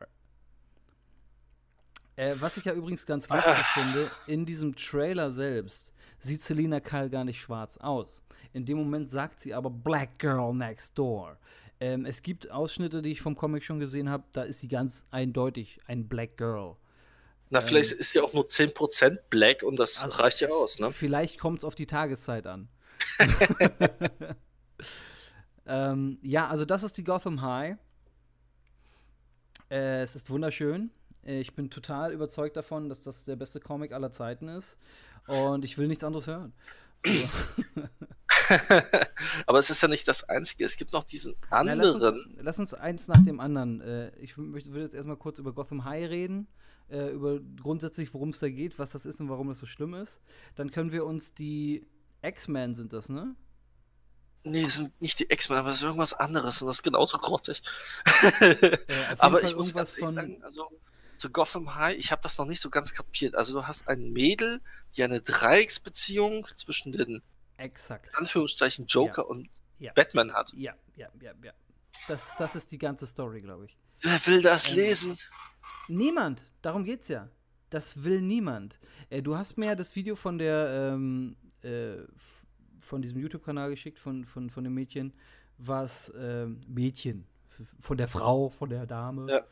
Äh, was ich ja übrigens ganz lustig finde, in diesem Trailer selbst sieht Selena Kyle gar nicht schwarz aus. In dem Moment sagt sie aber Black Girl Next Door. Ähm, es gibt Ausschnitte, die ich vom Comic schon gesehen habe, da ist sie ganz eindeutig ein Black Girl. Na, vielleicht ist ja auch nur 10% Black und das Also- reicht ja aus, ne? Vielleicht kommt es auf die Tageszeit an. [laughs] ähm, ja, also das ist die Gotham High. Äh, es ist wunderschön. Äh, Ich bin total überzeugt davon, dass das der beste Comic aller Zeiten ist. Und ich will nichts anderes hören. [coughs] [coughs] [laughs] [laughs] Aber es ist ja nicht das Einzige. Es gibt noch diesen Na, lass, anderen. uns, lass uns eins nach dem anderen. Äh, ich möchte- würde jetzt erstmal kurz über Gotham High reden. Äh, über grundsätzlich, worum es da geht, was das ist und warum das so schlimm ist. Dann können wir uns die X-Men sind das, ne? Nee, das sind nicht die X-Men, aber es ist irgendwas anderes und das ist genauso grottig. [laughs] Äh, aber Fall ich muss ganz von- sagen, also zu Gotham High, ich habe das noch nicht so ganz kapiert. Also du hast ein Mädel, die eine Dreiecksbeziehung zwischen den Exakt. in Anführungszeichen Joker Ja. und Ja. Batman hat. Ja, ja, ja, ja. Das, das ist die ganze Story, glaube ich. Wer will das Ähm, lesen? Niemand. Darum geht's ja. das will niemand. Äh, du hast mir ja das Video von der, ähm, äh, von diesem YouTube-Kanal geschickt, von, von, von dem Mädchen, was, ähm, Mädchen, von der Frau, von der Dame, Ja.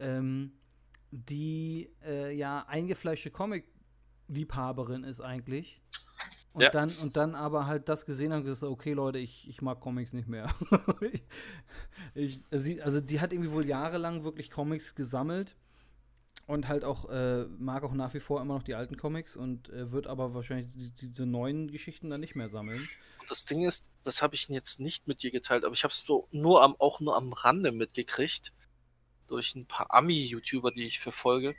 ähm, die äh, ja eingefleischte Comic-Liebhaberin ist eigentlich. Und, Ja. dann, und dann aber halt das gesehen hat und gesagt, okay, Leute, ich, ich mag Comics nicht mehr. [laughs] ich, ich, also die hat irgendwie wohl jahrelang wirklich Comics gesammelt und halt auch, äh, mag auch nach wie vor immer noch die alten Comics und äh, wird aber wahrscheinlich die, diese neuen Geschichten dann nicht mehr sammeln. Und das Ding ist, das habe ich jetzt nicht mit dir geteilt, aber ich habe es so nur am, auch nur am Rande mitgekriegt, durch ein paar Ami-YouTuber, die ich verfolge,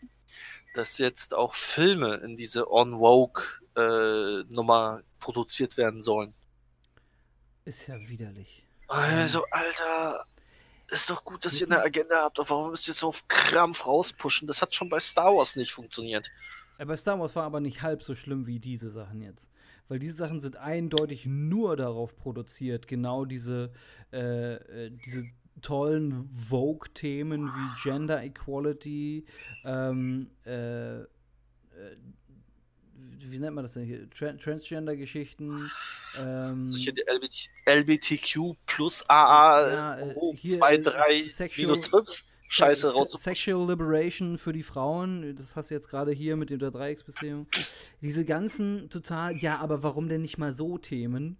dass jetzt auch Filme in diese On-Woke-Nummer produziert werden sollen. Ist ja widerlich. Also, Alter, ist doch gut, dass ihr eine Agenda habt, aber warum müsst ihr so auf Krampf rauspushen? Das hat schon bei Star Wars nicht funktioniert. Ja, bei Star Wars war aber nicht halb so schlimm wie diese Sachen jetzt. Weil diese Sachen sind eindeutig nur darauf produziert, genau diese, äh, äh, diese tollen Vogue-Themen wie Gender Equality, ähm, äh, äh, wie nennt man das denn hier? Tran Transgender-Geschichten. Ähm, Also hier die LBT LBTQ plus AA Ja, oh, hier, 2, äh, 3, sexual- minus 5 Scheiße raus. Sexual Liberation für die Frauen, das hast du jetzt gerade hier mit der Dreiecksbeziehung. Diese ganzen total, ja, aber warum denn nicht mal so Themen?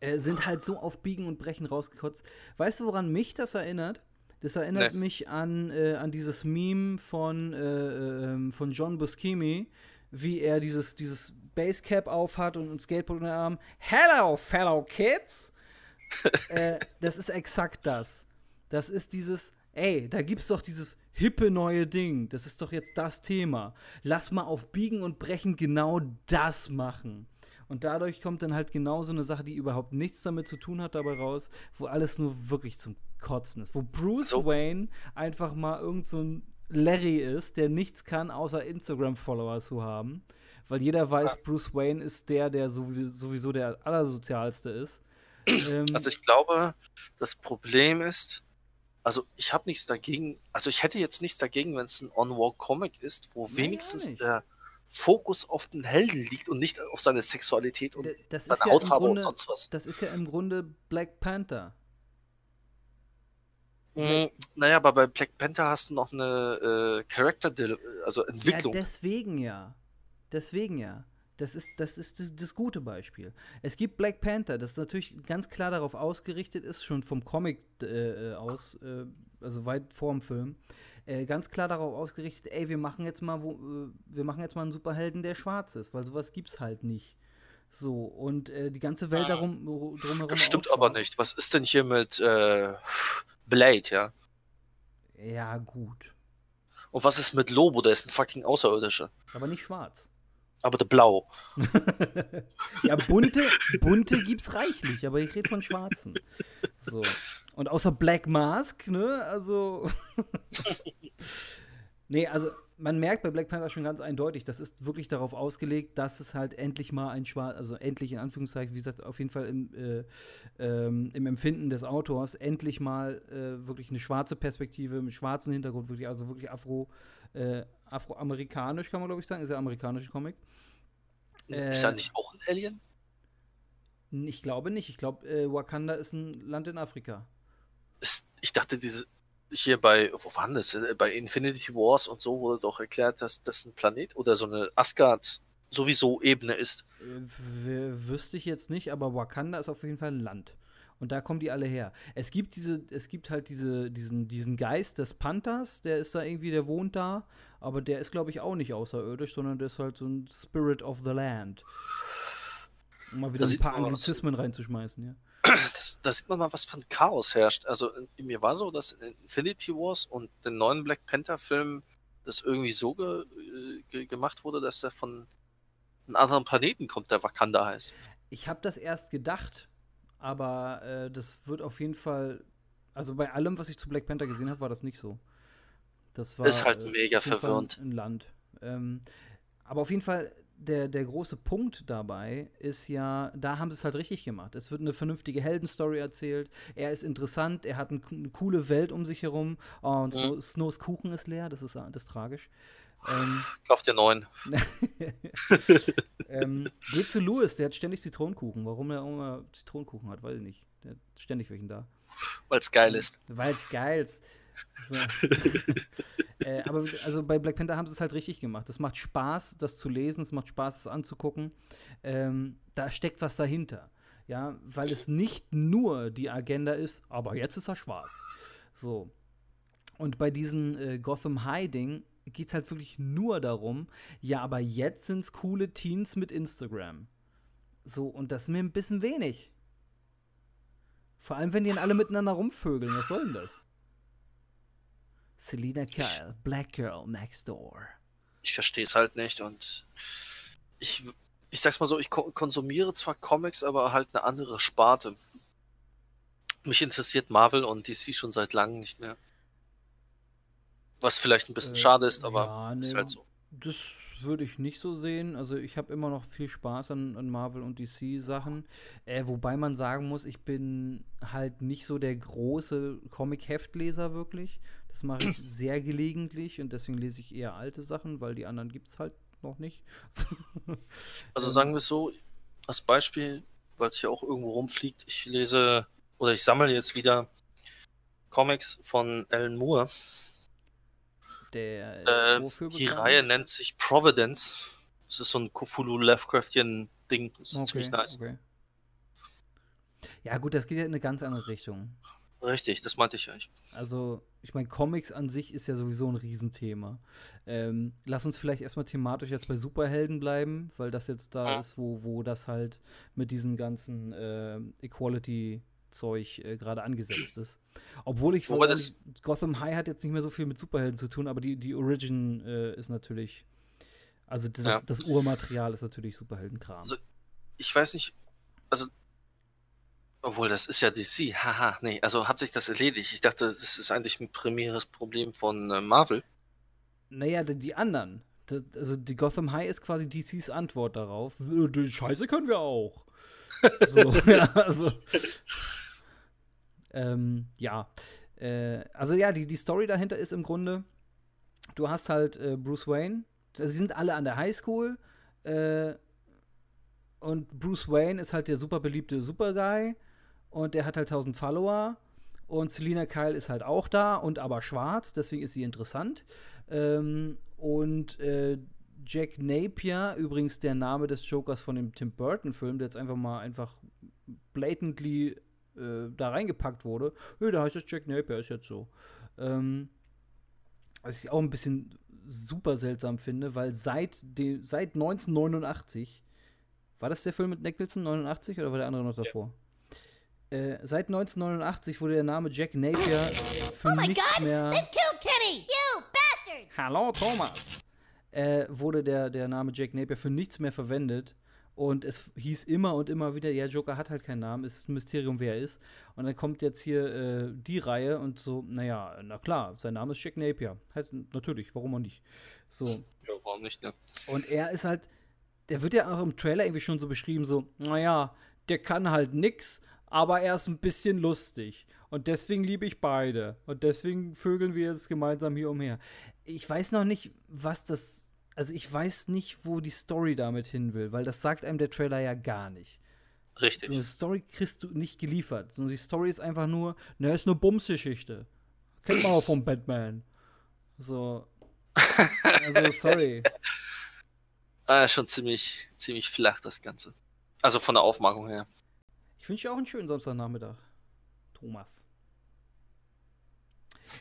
Äh, sind halt so auf Biegen und Brechen rausgekotzt. Weißt du, woran mich das erinnert? Das erinnert Nee. mich an, äh, an dieses Meme von, äh, äh, ähm, von John Buscemi, wie er dieses, dieses Basecap aufhat und ein Skateboard in den Arm. Hello, fellow kids! [laughs] äh, das ist exakt das. Das ist dieses, ey, da gibt's doch dieses hippe neue Ding. Das ist doch jetzt das Thema. Lass mal auf Biegen und Brechen genau das machen. Und dadurch kommt dann halt genau so eine Sache, die überhaupt nichts damit zu tun hat, dabei raus, wo alles nur wirklich zum Kotzen ist. Wo Bruce So. Wayne einfach mal irgend so ein Larry ist, der nichts kann, außer Instagram-Follower zu haben. Weil jeder weiß, Bruce Wayne ist der, der sowie- sowieso der allersozialste ist. Ähm, Also ich glaube, das Problem ist, also ich habe nichts dagegen, also ich hätte jetzt nichts dagegen, wenn es ein On-Walk-Comic ist, wo Nee, wenigstens der Fokus auf den Helden liegt und nicht auf seine Sexualität und das seine ja Hautfarbe und Grunde, sonst was. das ist ja im Grunde Black Panther. Mm, naja, aber bei Black Panther hast du noch eine äh, Character, also Entwicklung. Ja, deswegen ja. Deswegen ja. Das ist, das ist das, das gute Beispiel. Es gibt Black Panther, das natürlich ganz klar darauf ausgerichtet ist, schon vom Comic äh, äh, aus, äh, also weit vor dem Film, äh, ganz klar darauf ausgerichtet, ey, wir machen jetzt mal, wo, äh, wir machen jetzt mal einen Superhelden, der schwarz ist, weil sowas gibt's halt nicht. So, und äh, die ganze Welt darum, drumherum. das stimmt aber nicht. Was ist denn hier mit äh, Blade, ja? Ja, gut. Und was ist mit Lobo? Der ist ein fucking Außerirdischer. Aber nicht schwarz. Aber der Blau. [laughs] Ja, bunte, bunte gibt's reichlich, aber ich rede von schwarzen. So. Und außer Black Mask, ne, also. [laughs] nee, also man merkt bei Black Panther schon ganz eindeutig, das ist wirklich darauf ausgelegt, dass es halt endlich mal ein schwarz, also endlich in Anführungszeichen, wie gesagt, auf jeden Fall im, äh, ähm, im Empfinden des Autors, endlich mal äh, wirklich eine schwarze Perspektive mit schwarzem Hintergrund, wirklich, also wirklich Afro, äh, afroamerikanisch, kann man glaube ich sagen, ist ja amerikanischer Comic. ist Äh, er nicht auch ein Alien? Ich glaube nicht. Ich glaube, äh, Wakanda ist ein Land in Afrika. Ich dachte, diese hier bei, wo waren das? Äh, Bei Infinity Wars und so wurde doch erklärt, dass das ein Planet oder so eine Asgard sowieso Ebene ist. Äh, w- wüsste ich jetzt nicht, aber Wakanda ist auf jeden Fall ein Land. Und da kommen die alle her. Es gibt diese, es gibt halt diese, diesen, diesen Geist des Panthers, der ist da irgendwie, der wohnt da, aber der ist, glaube ich, auch nicht außerirdisch, sondern der ist halt so ein Spirit of the Land. Um mal wieder Da ein paar. Anglizismen reinzuschmeißen, ja. Da sieht man mal, was für ein Chaos herrscht. Also in, mir war so, dass in Infinity Wars und den neuen Black Panther Film das irgendwie so ge, äh, ge, gemacht wurde, dass der von einem anderen Planeten kommt, der Wakanda heißt. Ich habe das erst gedacht, aber äh, das wird auf jeden Fall. Also bei allem, was ich zu Black Panther gesehen habe, war das nicht so. Das war Ist halt äh, mega verwirrend. Ein Land. Ähm, aber auf jeden Fall, der, der große Punkt dabei ist ja, da haben sie es halt richtig gemacht. Es wird eine vernünftige Heldenstory erzählt. Er ist interessant, er hat ein, eine coole Welt um sich herum. Oh, und mhm. Snow, Snows Kuchen ist leer, das ist, das ist tragisch. Ähm, Kauf dir neuen. [laughs] ähm, geht zu Louis, der hat ständig Zitronenkuchen. Warum er immer Zitronenkuchen hat, weiß ich nicht. Der hat ständig welchen da. Weil es geil ist. Weil es geil ist. So. [laughs] äh, aber also bei Black Panther haben sie es halt richtig gemacht. Es macht Spaß, das zu lesen, es macht Spaß, es anzugucken. Ähm, da steckt was dahinter. Ja, weil es nicht nur die Agenda ist, aber jetzt ist er schwarz. So. Und bei diesem äh, Gotham High-Ding geht es halt wirklich nur darum, ja, aber jetzt sind es coole Teens mit Instagram. So, und das ist mir ein bisschen wenig. Vor allem, wenn die dann alle miteinander rumvögeln. Was soll denn das? Selina Kyle, Black Girl Next Door. Ich verstehe es halt nicht und ich, ich sag's mal so, ich konsumiere zwar Comics, aber halt eine andere Sparte. Mich interessiert Marvel und DC schon seit langem nicht mehr. Was vielleicht ein bisschen äh, schade ist, aber ja, nee, ist halt so. Das würde ich nicht so sehen. Also ich habe immer noch viel Spaß an, an Marvel und DC-Sachen. Äh, wobei man sagen muss, ich bin halt nicht so der große Comic-Heftleser wirklich. Das mache ich sehr gelegentlich und deswegen lese ich eher alte Sachen, weil die anderen gibt es halt noch nicht. [laughs] also sagen wir es so, als Beispiel, weil es ja auch irgendwo rumfliegt, ich lese oder ich sammle jetzt wieder Comics von Alan Moore. Der ist äh, wofür Die Reihe nennt sich Providence. Das ist so ein Cthulhu Lovecraftian Ding. Das ist okay, ziemlich nice. Okay. Ja, gut, das geht ja in eine ganz andere Richtung. Richtig, das meinte ich eigentlich. Also, ich meine, Comics an sich ist ja sowieso ein Riesenthema. Ähm, lass uns vielleicht erstmal thematisch jetzt bei Superhelden bleiben, weil das jetzt da ja. ist, wo, wo das halt mit diesen ganzen äh, Equality Zeug äh, gerade angesetzt ist. Obwohl ich Wobei das Gotham High hat jetzt nicht mehr so viel mit Superhelden zu tun, aber die, die Origin äh, ist natürlich, also das, ja. das Urmaterial ist natürlich Superheldenkram. Also, ich weiß nicht, also obwohl, das ist ja DC. Haha, nee, also hat sich das erledigt. Ich dachte, das ist eigentlich ein primäres Problem von äh, Marvel. Naja, die, die anderen. Das, also die Gotham High ist quasi DCs Antwort darauf. Äh, die Scheiße können wir auch. [laughs] so, [laughs] ja, also. Ähm, ja. Äh, also ja, die, die Story dahinter ist im Grunde, du hast halt äh, Bruce Wayne, sie sind alle an der Highschool äh, und Bruce Wayne ist halt der super beliebte Superguy und der hat halt 1000 Follower und Selina Kyle ist halt auch da und aber schwarz, deswegen ist sie interessant. Ähm, und äh, Jack Napier, übrigens der Name des Jokers von dem Tim Burton-Film, der jetzt einfach mal einfach blatantly äh, da reingepackt wurde. Hey, da heißt es Jack Napier, ist jetzt so. Ähm, was ich auch ein bisschen super seltsam finde, weil seit, de, seit 1989, war das der Film mit Nicholson 89 oder war der andere noch davor? Ja. Äh, seit 1989 wurde der Name Jack Napier für oh nichts God, mehr. Hallo Thomas. Äh, wurde der, der Name Jack Napier für nichts mehr verwendet. Und es hieß immer und immer wieder, ja, Joker hat halt keinen Namen, es ist ein Mysterium, wer er ist. Und dann kommt jetzt hier äh, die Reihe und so, naja, na klar, sein Name ist Jack Napier. Heißt natürlich, warum auch nicht. So. Ja, warum nicht, ne? Und er ist halt, der wird ja auch im Trailer irgendwie schon so beschrieben, so, naja, der kann halt nix, aber er ist ein bisschen lustig. Und deswegen liebe ich beide. Und deswegen vögeln wir jetzt gemeinsam hier umher. Ich weiß noch nicht, was das also ich weiß nicht, wo die Story damit hin will, weil das sagt einem der Trailer ja gar nicht. Richtig. Die Story kriegst du nicht geliefert, sondern die Story ist einfach nur, ne, ist eine Bumsgeschichte. Kennt man auch vom Batman. So. Also, sorry. [laughs] Ah, schon ziemlich, ziemlich flach, das Ganze. Also von der Aufmachung her. Ich wünsche dir auch einen schönen Samstagnachmittag, Thomas.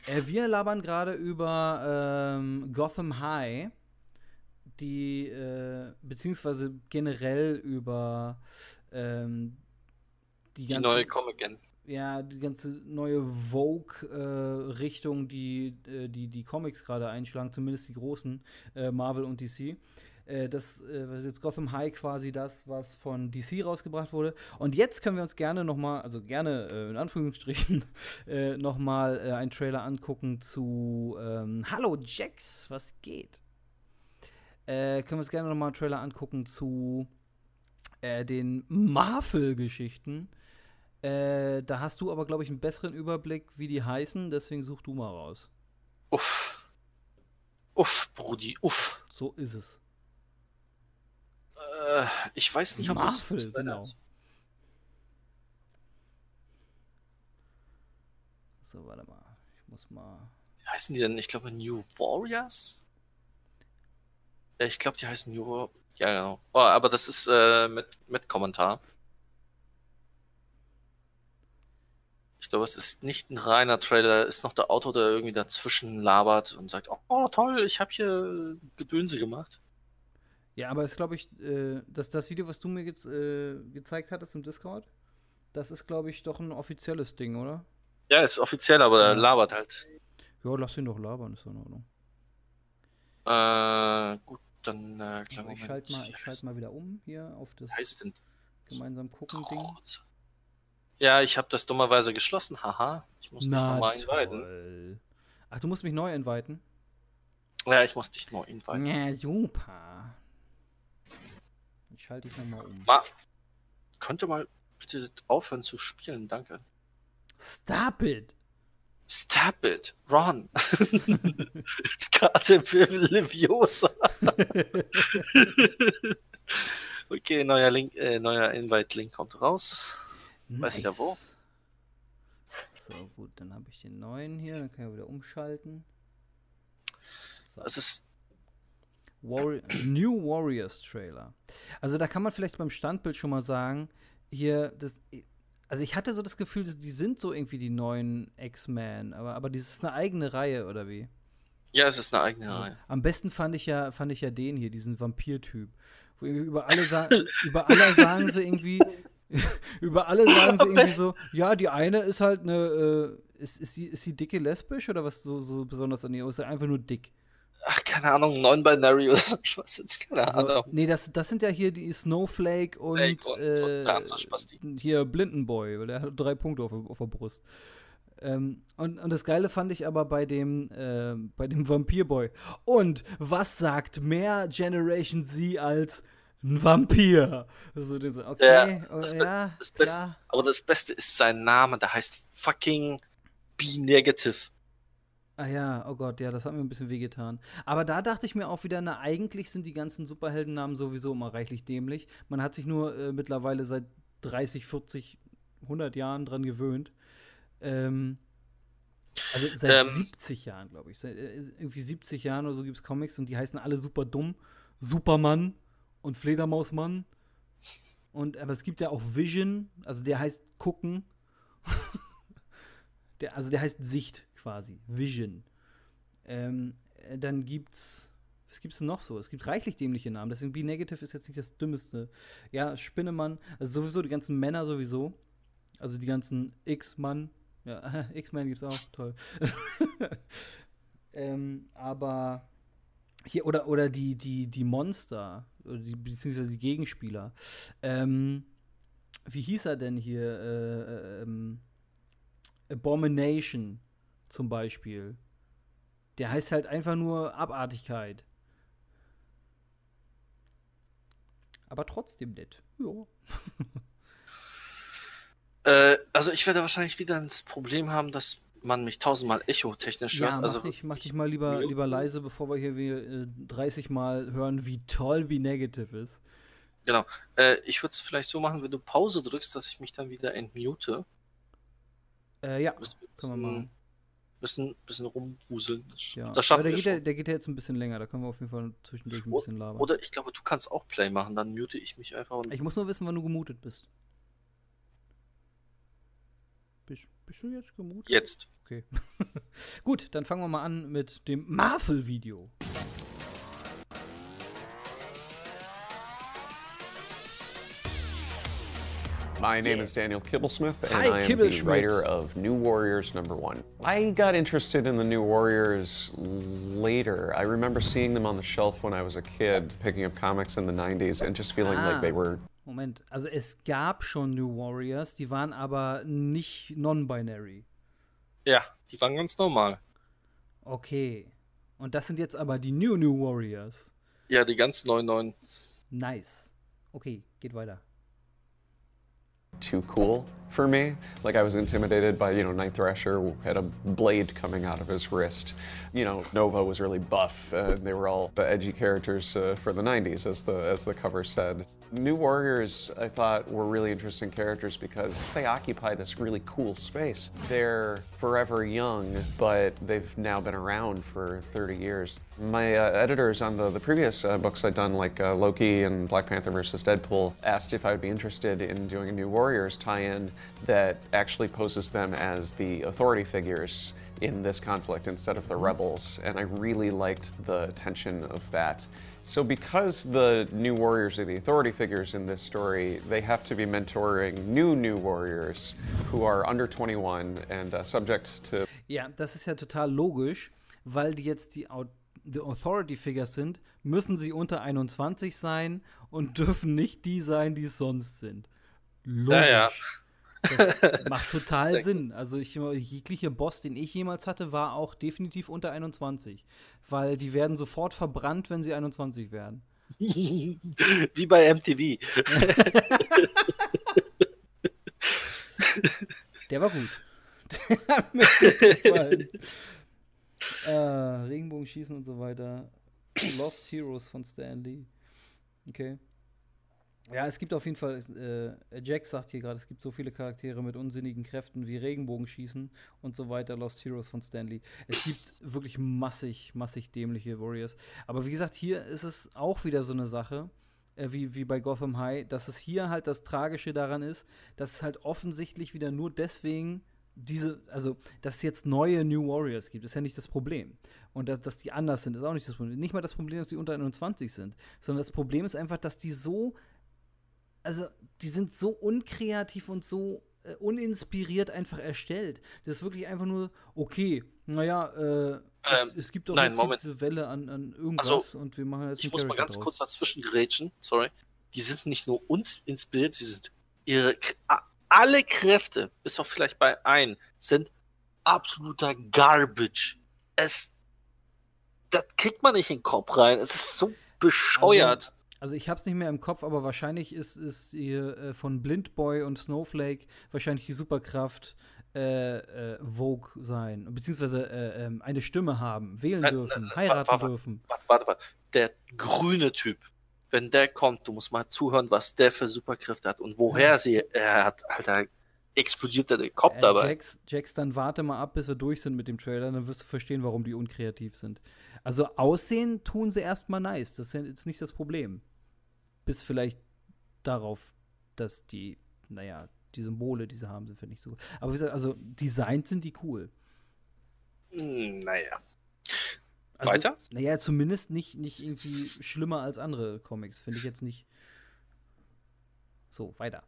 Äh, wir labern gerade über ähm, Gotham High die, äh, beziehungsweise generell über ähm, die, ganze, die neue Comic-Gen. Ja, die ganze neue Vogue-Richtung, äh, die, äh, die die Comics gerade einschlagen, zumindest die großen, äh, Marvel und DC. Äh, das äh, was jetzt Gotham High quasi das, was von DC rausgebracht wurde. Und jetzt können wir uns gerne noch mal, also gerne in Anführungsstrichen, [laughs] noch mal einen Trailer angucken zu ähm, Hallo Jax, was geht? äh, können wir uns gerne nochmal einen Trailer angucken zu äh, den Marvel-Geschichten. Äh, da hast du aber, glaube ich, einen besseren Überblick, wie die heißen, deswegen such du mal raus. Uff. Uff, Brudi, uff. So ist es. Äh, ich weiß nicht, ob Marvel, es genau. So, warte mal. Ich muss mal. Wie heißen die denn? Ich glaube New Warriors? Ja, ich glaube, die heißen New War Ja, genau. Oh, aber das ist äh, mit, mit Kommentar. Ich glaube, es ist nicht ein reiner Trailer, ist noch der Autor, der irgendwie dazwischen labert und sagt, oh toll, ich habe hier Gedönse gemacht. Ja, aber es glaube ich, äh, dass das Video, was du mir jetzt äh, gezeigt hattest im Discord, das ist, glaube ich, doch ein offizielles Ding, oder? Ja, ist offiziell, aber er labert halt. Ja, lass ihn doch labern, ist in Ordnung. Äh, gut, dann äh, Also ich schalte mal, ich schalte mal wieder um hier auf das heißt denn gemeinsam gucken Ding. Ja, ich habe das dummerweise geschlossen. Haha, ich muss dich Na nochmal inviten. Ach, du musst mich neu inviten? Ja, ich muss dich noch inviten. Ja, super. Ich schalte dich nochmal um. Ma, könnte mal bitte aufhören zu spielen, danke. Stop it! Stop it, Ron. Karte für Leviosa. okay, neuer Link, äh, neuer Invite-Link kommt raus. Weißt ja wo. So, gut, dann habe ich den neuen hier, dann kann ich wieder umschalten. So. Es ist, Warri [coughs] New Warriors Trailer. Also da kann man vielleicht beim Standbild schon mal sagen, hier, das, also ich hatte so das Gefühl, dass die sind so irgendwie die neuen X-Men, aber, aber das ist eine eigene Reihe, oder wie? ja, es ist eine eigene Also, Reihe. am besten fand ich ja, fand ich ja den hier, diesen Vampir-Typ. Wo über alle, über alle sagen sie irgendwie, [laughs] über alle sagen sie irgendwie so, ja, die eine ist halt eine, äh, ist, ist, sie, ist sie dicke lesbisch oder was so, so besonders an ihr? Ist sie einfach nur dick? Ach, keine Ahnung, Non-Binary oder so was. Keine Also, Ahnung. nee, das, das sind ja hier die Snowflake und, und- äh, und hier Blindenboy, weil der hat drei Punkte auf, auf der Brust. Ähm, und, und das Geile fand ich aber bei dem, äh, bei dem Vampirboy. Und was sagt mehr Generation Z als ein Vampir? So diese, okay, Ja, oh, das ja, das Beste-. Aber das Beste ist sein Name, der heißt fucking B-Negative. Ah ja, oh Gott, ja, das hat mir ein bisschen wehgetan. Aber da dachte ich mir auch wieder, na, eigentlich sind die ganzen Superheldennamen sowieso immer reichlich dämlich. Man hat sich nur äh, mittlerweile seit 30, 40, 100 Jahren dran gewöhnt. Ähm, also seit Ähm. 70 Jahren, glaube ich. Seit, äh, irgendwie 70 Jahren oder so gibt es Comics und die heißen alle super dumm. Superman und Fledermausmann. Und, aber es gibt ja auch Vision, also der heißt gucken. [laughs] der, also der heißt Sicht quasi. Vision. Ähm, äh, dann gibt's. Was gibt's denn noch so? Es gibt reichlich dämliche Namen. Deswegen B-Negative ist jetzt nicht das Dümmeste. Ja, Spinnemann, also sowieso die ganzen Männer sowieso. Also die ganzen X-Mann. Ja, [laughs] X-Men gibt's auch, toll. [laughs] ähm, aber hier, oder, oder die, die, die Monster, oder die, beziehungsweise die Gegenspieler. Ähm, wie hieß er denn hier? Äh, äh, ähm, Abomination zum Beispiel. Der heißt halt einfach nur Abartigkeit. Aber trotzdem nett. Ja. [laughs] Äh, also ich werde wahrscheinlich wieder das Problem haben, dass man mich tausendmal echotechnisch hört. Ja, mach, also dich, mach dich mal lieber, Ja. lieber leise, bevor wir hier wieder, äh, 30 Mal hören, wie toll B-Negative ist. äh, ich würde es vielleicht so machen, wenn du Pause drückst, dass ich mich dann wieder entmute. Äh, ja, können wir machen. Bisschen, bisschen rumwuseln. Das, Ja. das Aber schaffen der wir geht, ja, der geht ja jetzt ein bisschen länger, da können wir auf jeden Fall zwischendurch ein bisschen labern. Oder ich glaube, du kannst auch Play machen, dann mute ich mich einfach und Ich muss nur wissen, wann du gemutet bist. Bist, bist du jetzt gemutet? jetzt. Okay. [laughs] Gut, dann fangen wir mal an mit dem Marvel-Video. My name is Daniel Kibblesmith, and Hi, I am the Kibblesmith. writer of New Warriors number one. I got interested in the New Warriors later. I remember seeing them on the shelf when I was a kid, picking up comics in the 90s, and just feeling Ah. like they were Moment, also es gab schon New Warriors, die waren aber nicht non-binary. Ja, die waren ganz normal. Okay. Und das sind jetzt aber die New New Warriors. Ja, die ganz neuen neuen. Nice. Okay, geht weiter. Too cool for me. Like I was intimidated by, you know, Night Thrasher had a blade coming out of his wrist. You know, Nova was really buff. Uh, they were all the edgy characters uh, for the 90s, as the as the cover said. New Warriors, I thought, were really interesting characters because they occupy this really cool space. They're forever young, but they've now been around for 30 years. My uh, editors on the, the previous uh, books I'd done, like uh, Loki and Black Panther versus Deadpool, asked if I would be interested in doing a New Warriors tie in that actually poses them as the authority figures in this conflict instead of the rebels, and I really liked the tension of that. So, because the new warriors are the authority figures in this story, they have to be mentoring new new warriors who are under 21 and uh, subject to. Ja, das ist ja total logisch, weil die jetzt die, die Authority Figures sind, müssen sie unter 21 sein und dürfen nicht die sein, die es sonst sind. Logisch. Ja, ja. Das [laughs] macht total Sinn. Also ich, jegliche Boss, den ich jemals hatte, war auch definitiv unter 21. Weil die werden sofort verbrannt, wenn sie 21 werden. [laughs] Wie bei MTV. [laughs] Der war gut. Der hat mir gefallen. Äh, Regenbogenschießen und so weiter. [coughs] Lost Heroes von Stanley. Okay. Ja, es gibt auf jeden Fall, äh, Jack sagt hier gerade, es gibt so viele Charaktere mit unsinnigen Kräften wie Regenbogenschießen und so weiter, Lost Heroes von Stanley. Es gibt wirklich massig, massig dämliche Warriors. Aber wie gesagt, hier ist es auch wieder so eine Sache, äh, wie, wie bei Gotham High, dass es hier halt das Tragische daran ist, dass es halt offensichtlich wieder nur deswegen diese, also, dass es jetzt neue New Warriors gibt, ist ja nicht das Problem. Und dass, dass die anders sind, ist auch nicht das Problem. Nicht mal das Problem, dass die unter 21 sind, sondern das Problem ist einfach, dass die so also die sind so unkreativ und so äh, uninspiriert einfach erstellt. Das ist wirklich einfach nur, okay, naja, äh, ähm, es, es, gibt doch nein, jetzt Moment. diese Welle an, an irgendwas also, und wir machen jetzt Ich muss mal ganz draus. kurz dazwischen gerätschen, sorry. Die sind nicht nur uns inspiriert, sie sind ihre alle Kräfte, bis auf vielleicht bei ein, sind absoluter Garbage. Es das kriegt man nicht in den Kopf rein. Es ist so bescheuert. Also, also ich habe es nicht mehr im Kopf, aber wahrscheinlich ist es äh, von Blindboy und Snowflake wahrscheinlich die Superkraft äh, äh, Vogue sein, beziehungsweise äh, ähm, eine Stimme haben, wählen dürfen, heiraten warte, dürfen. Warte, warte, warte. Der grüne Typ, wenn der kommt, du musst mal zuhören, was der für Superkräfte hat und woher ja. sie er hat. Alter, explodiert der Kopf äh, dabei. Jax, Jax, dann warte mal ab, bis wir durch sind mit dem Trailer, dann wirst du verstehen, warum die unkreativ sind. Also aussehen tun sie erstmal nice, das ist jetzt nicht das Problem. Bis vielleicht darauf, dass die, naja, die Symbole, die sie haben, sind, finde ich so. Aber wie gesagt, also designt sind die cool. Hm, naja. Also, Weiter? Naja, zumindest nicht, nicht irgendwie [laughs] schlimmer als andere Comics, finde ich jetzt nicht. So, weiter.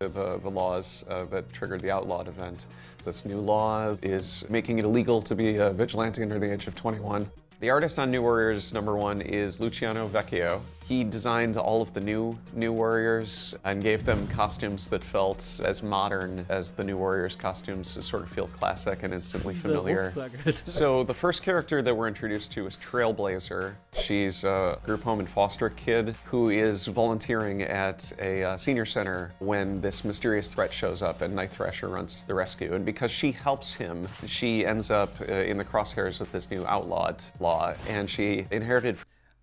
The, the laws uh, that triggered the outlawed event. This new law is making it illegal to be a vigilante under the age of 21. The artist on New Warriors number one is Luciano Vecchio. He designed all of the new New Warriors and gave them costumes that felt as modern as the New Warriors costumes to sort of feel classic and instantly familiar. [laughs] so the first character that we're introduced to is Trailblazer. She's a group home and foster kid who is volunteering at a uh, senior center when this mysterious threat shows up and Night Thrasher runs to the rescue. And because she helps him, she ends up uh, in the crosshairs of this new outlawed law and she inherited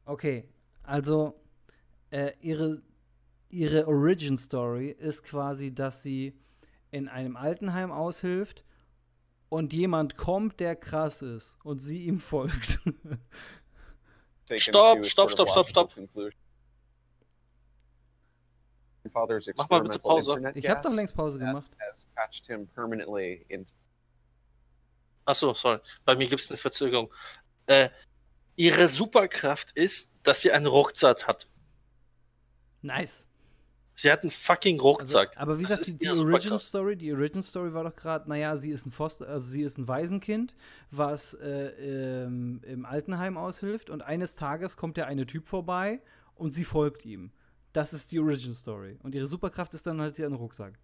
Okay, Also, äh, ihre, ihre Origin Story ist quasi, dass sie in einem Altenheim aushilft und jemand kommt, der krass ist und sie ihm folgt. [laughs] Stopp, stopp, stopp, stopp, stopp. Mach mal bitte Pause. Ich habe doch längst Pause gemacht. Achso, sorry. Bei mir gibt es eine Verzögerung. Äh, ihre Superkraft ist, dass sie einen Rucksack hat. Nice. Sie hat einen fucking Rucksack. Also, aber wie gesagt, die, die Original Story, die Original Story war doch gerade, naja, sie ist ein Foster, also sie ist ein Waisenkind, was äh, ähm, im Altenheim aushilft und eines Tages kommt der eine Typ vorbei und sie folgt ihm. Das ist die Original Story. Und ihre Superkraft ist dann halt, sie einen Rucksack.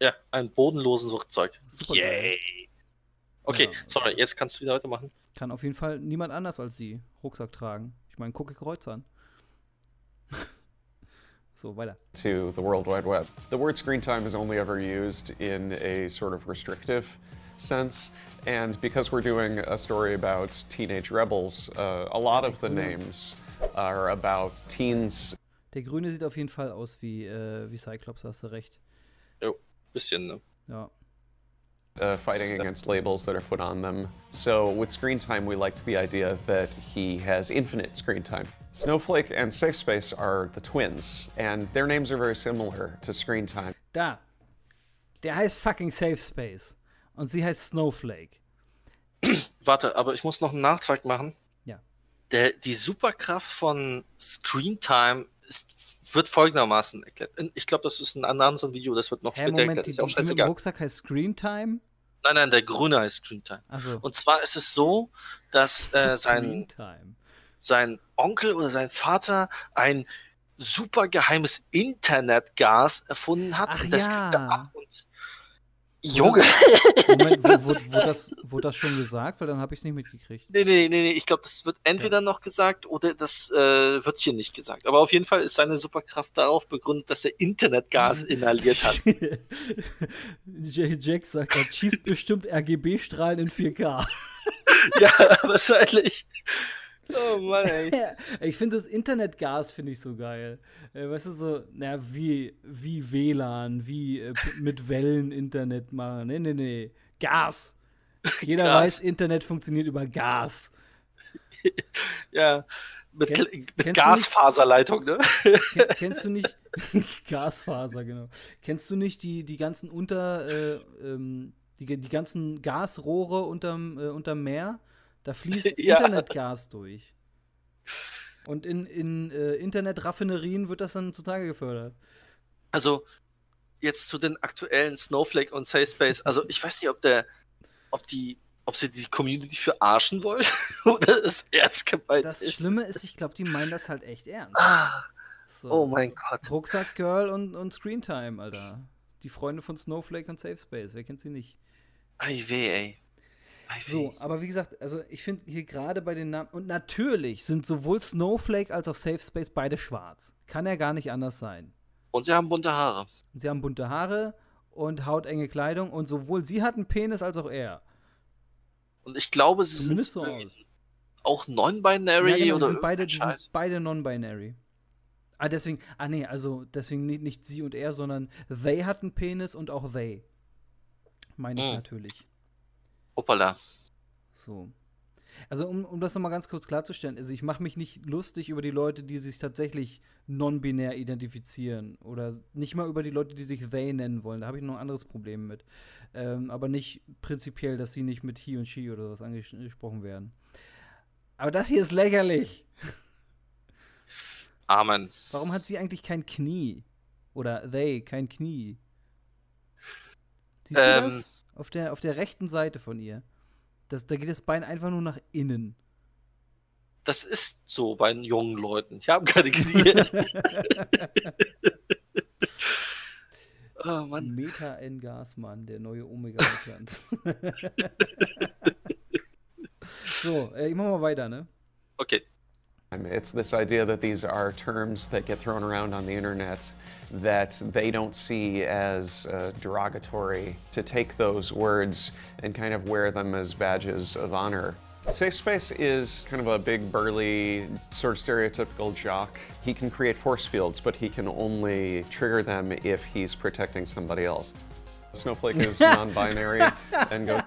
Ja, einen bodenlosen Rucksack. Super Yay! Okay, ja, sorry, jetzt kannst du wieder weitermachen. Kann auf jeden Fall niemand anders als sie Rucksack tragen. Ich meine, gucke Kreuz an. [laughs] so, weiter. to the World Wide Web. The word screen time is only ever used in a sort of restrictive sense. And because we're doing a story about teenage rebels, uh, a lot of the names are about teens Der Grüne sieht auf jeden Fall aus wie, äh, wie Cyclops, hast du recht. Jo, bisschen, ne? Ja. Uh, fighting against labels that are put on them. So with screen time, we liked the idea that he has infinite screen time. Snowflake and Safe Space are the twins, and their names are very similar to screen time. Da. Der heißt fucking Safe Space. Und sie heißt Snowflake. [coughs] Warte, aber ich muss noch einen Nachtrag machen. Ja. Der, die Superkraft von Screen Time ist, wird folgendermaßen erklärt. Ich glaube, das ist ein anderes Video, das wird noch Hä, später Moment, erklärt. die, Ist ja auch scheißegal. Rucksack heißt Screen Time? Nein, nein, der Grüne heißt Screentime. Also, Und zwar ist es so, dass äh, [laughs] sein, sein Onkel oder sein Vater ein super geheimes Internetgas erfunden hat. Ach und das ja. kriegt er ab und Junge! [laughs] Moment, wo, wo, wo, das? wurde das schon gesagt? Weil dann habe ich es nicht mitgekriegt. Nee, nee, nee, nee, ich glaube, das wird entweder noch gesagt oder das äh, wird hier nicht gesagt. Aber auf jeden Fall ist seine Superkraft darauf begründet, dass er Internetgas [laughs] inhaliert hat. [laughs] Jack sagt, er schießt bestimmt RGB-Strahlen in 4K. ja, wahrscheinlich. [laughs] Oh Mann, ey. [laughs] Ich finde das Internetgas finde ich so geil. Äh, weißt du so, na wie wie WLAN, wie äh, mit Wellen Internet machen. Nee, nee, nee. Gas. [laughs] Jeder Gas. weiß, Internet funktioniert über Gas. Ja, mit, mit Gasfaserleitung, ne? Ken, kennst du nicht Gasfaser, genau. Kennst du nicht die die ganzen unter äh, ähm, die, die ganzen Gasrohre unterm äh, unterm Meer? Da fließt [laughs] Ja. Internetgas durch. Und in, in äh, Internetraffinerien wird das dann zutage gefördert. Also, jetzt zu den aktuellen Snowflake und Safe Space. Also, ich weiß nicht, ob der, ob die, ob sie die Community verarschen wollen [laughs] oder es ernst gemeint Das ist. Schlimme ist, ich glaube, die meinen das halt echt ernst. Ah, So. oh mein Gott. Rucksack Girl und, und Screentime, Alter. Die Freunde von Snowflake und Safe Space, wer kennt sie nicht? Ei weh, ey. So, aber wie gesagt, also ich finde hier gerade bei den Namen, und natürlich sind sowohl Snowflake als auch Safe Space beide schwarz. Kann ja gar nicht anders sein. Und sie haben bunte Haare. Sie haben bunte Haare und hautenge Kleidung und sowohl sie hat einen Penis als auch er. Und ich glaube, sie Zumindest sind so aus. auch non-binary Ja, genau, oder sind beide, die sind beide non-binary. Ah, deswegen, ah nee, also deswegen nicht, nicht sie und er, sondern they hat einen Penis und auch they. Meine ich Hm. natürlich. Hoppala. So. Also um, um das nochmal ganz kurz klarzustellen, also ich mache mich nicht lustig über die Leute, die sich tatsächlich non-binär identifizieren oder nicht mal über die Leute, die sich they nennen wollen. Da habe ich noch ein anderes Problem mit. Ähm, aber nicht prinzipiell, dass sie nicht mit he und she oder sowas anges- angesprochen werden. Aber das hier ist lächerlich. [laughs] Amen. Warum hat sie eigentlich kein Knie? Oder they kein Knie? Siehst du Ähm. das? Auf der, auf der rechten Seite von ihr. Das, da geht das Bein einfach nur nach innen. Das ist so bei den jungen Leuten. Ich habe keine Knie. oh [laughs] [laughs] Mann. Meta N Gasmann, der neue Omega Russland. [laughs] so, äh, ich mach mal weiter, ne? Okay. It's this idea that these are terms that get thrown around on the internet that they don't see as uh, derogatory, to take those words and kind of wear them as badges of honor. Safe Space is kind of a big, burly, sort of stereotypical jock. He can create force fields, but he can only trigger them if he's protecting somebody else. Snowflake is [laughs] non binary and goes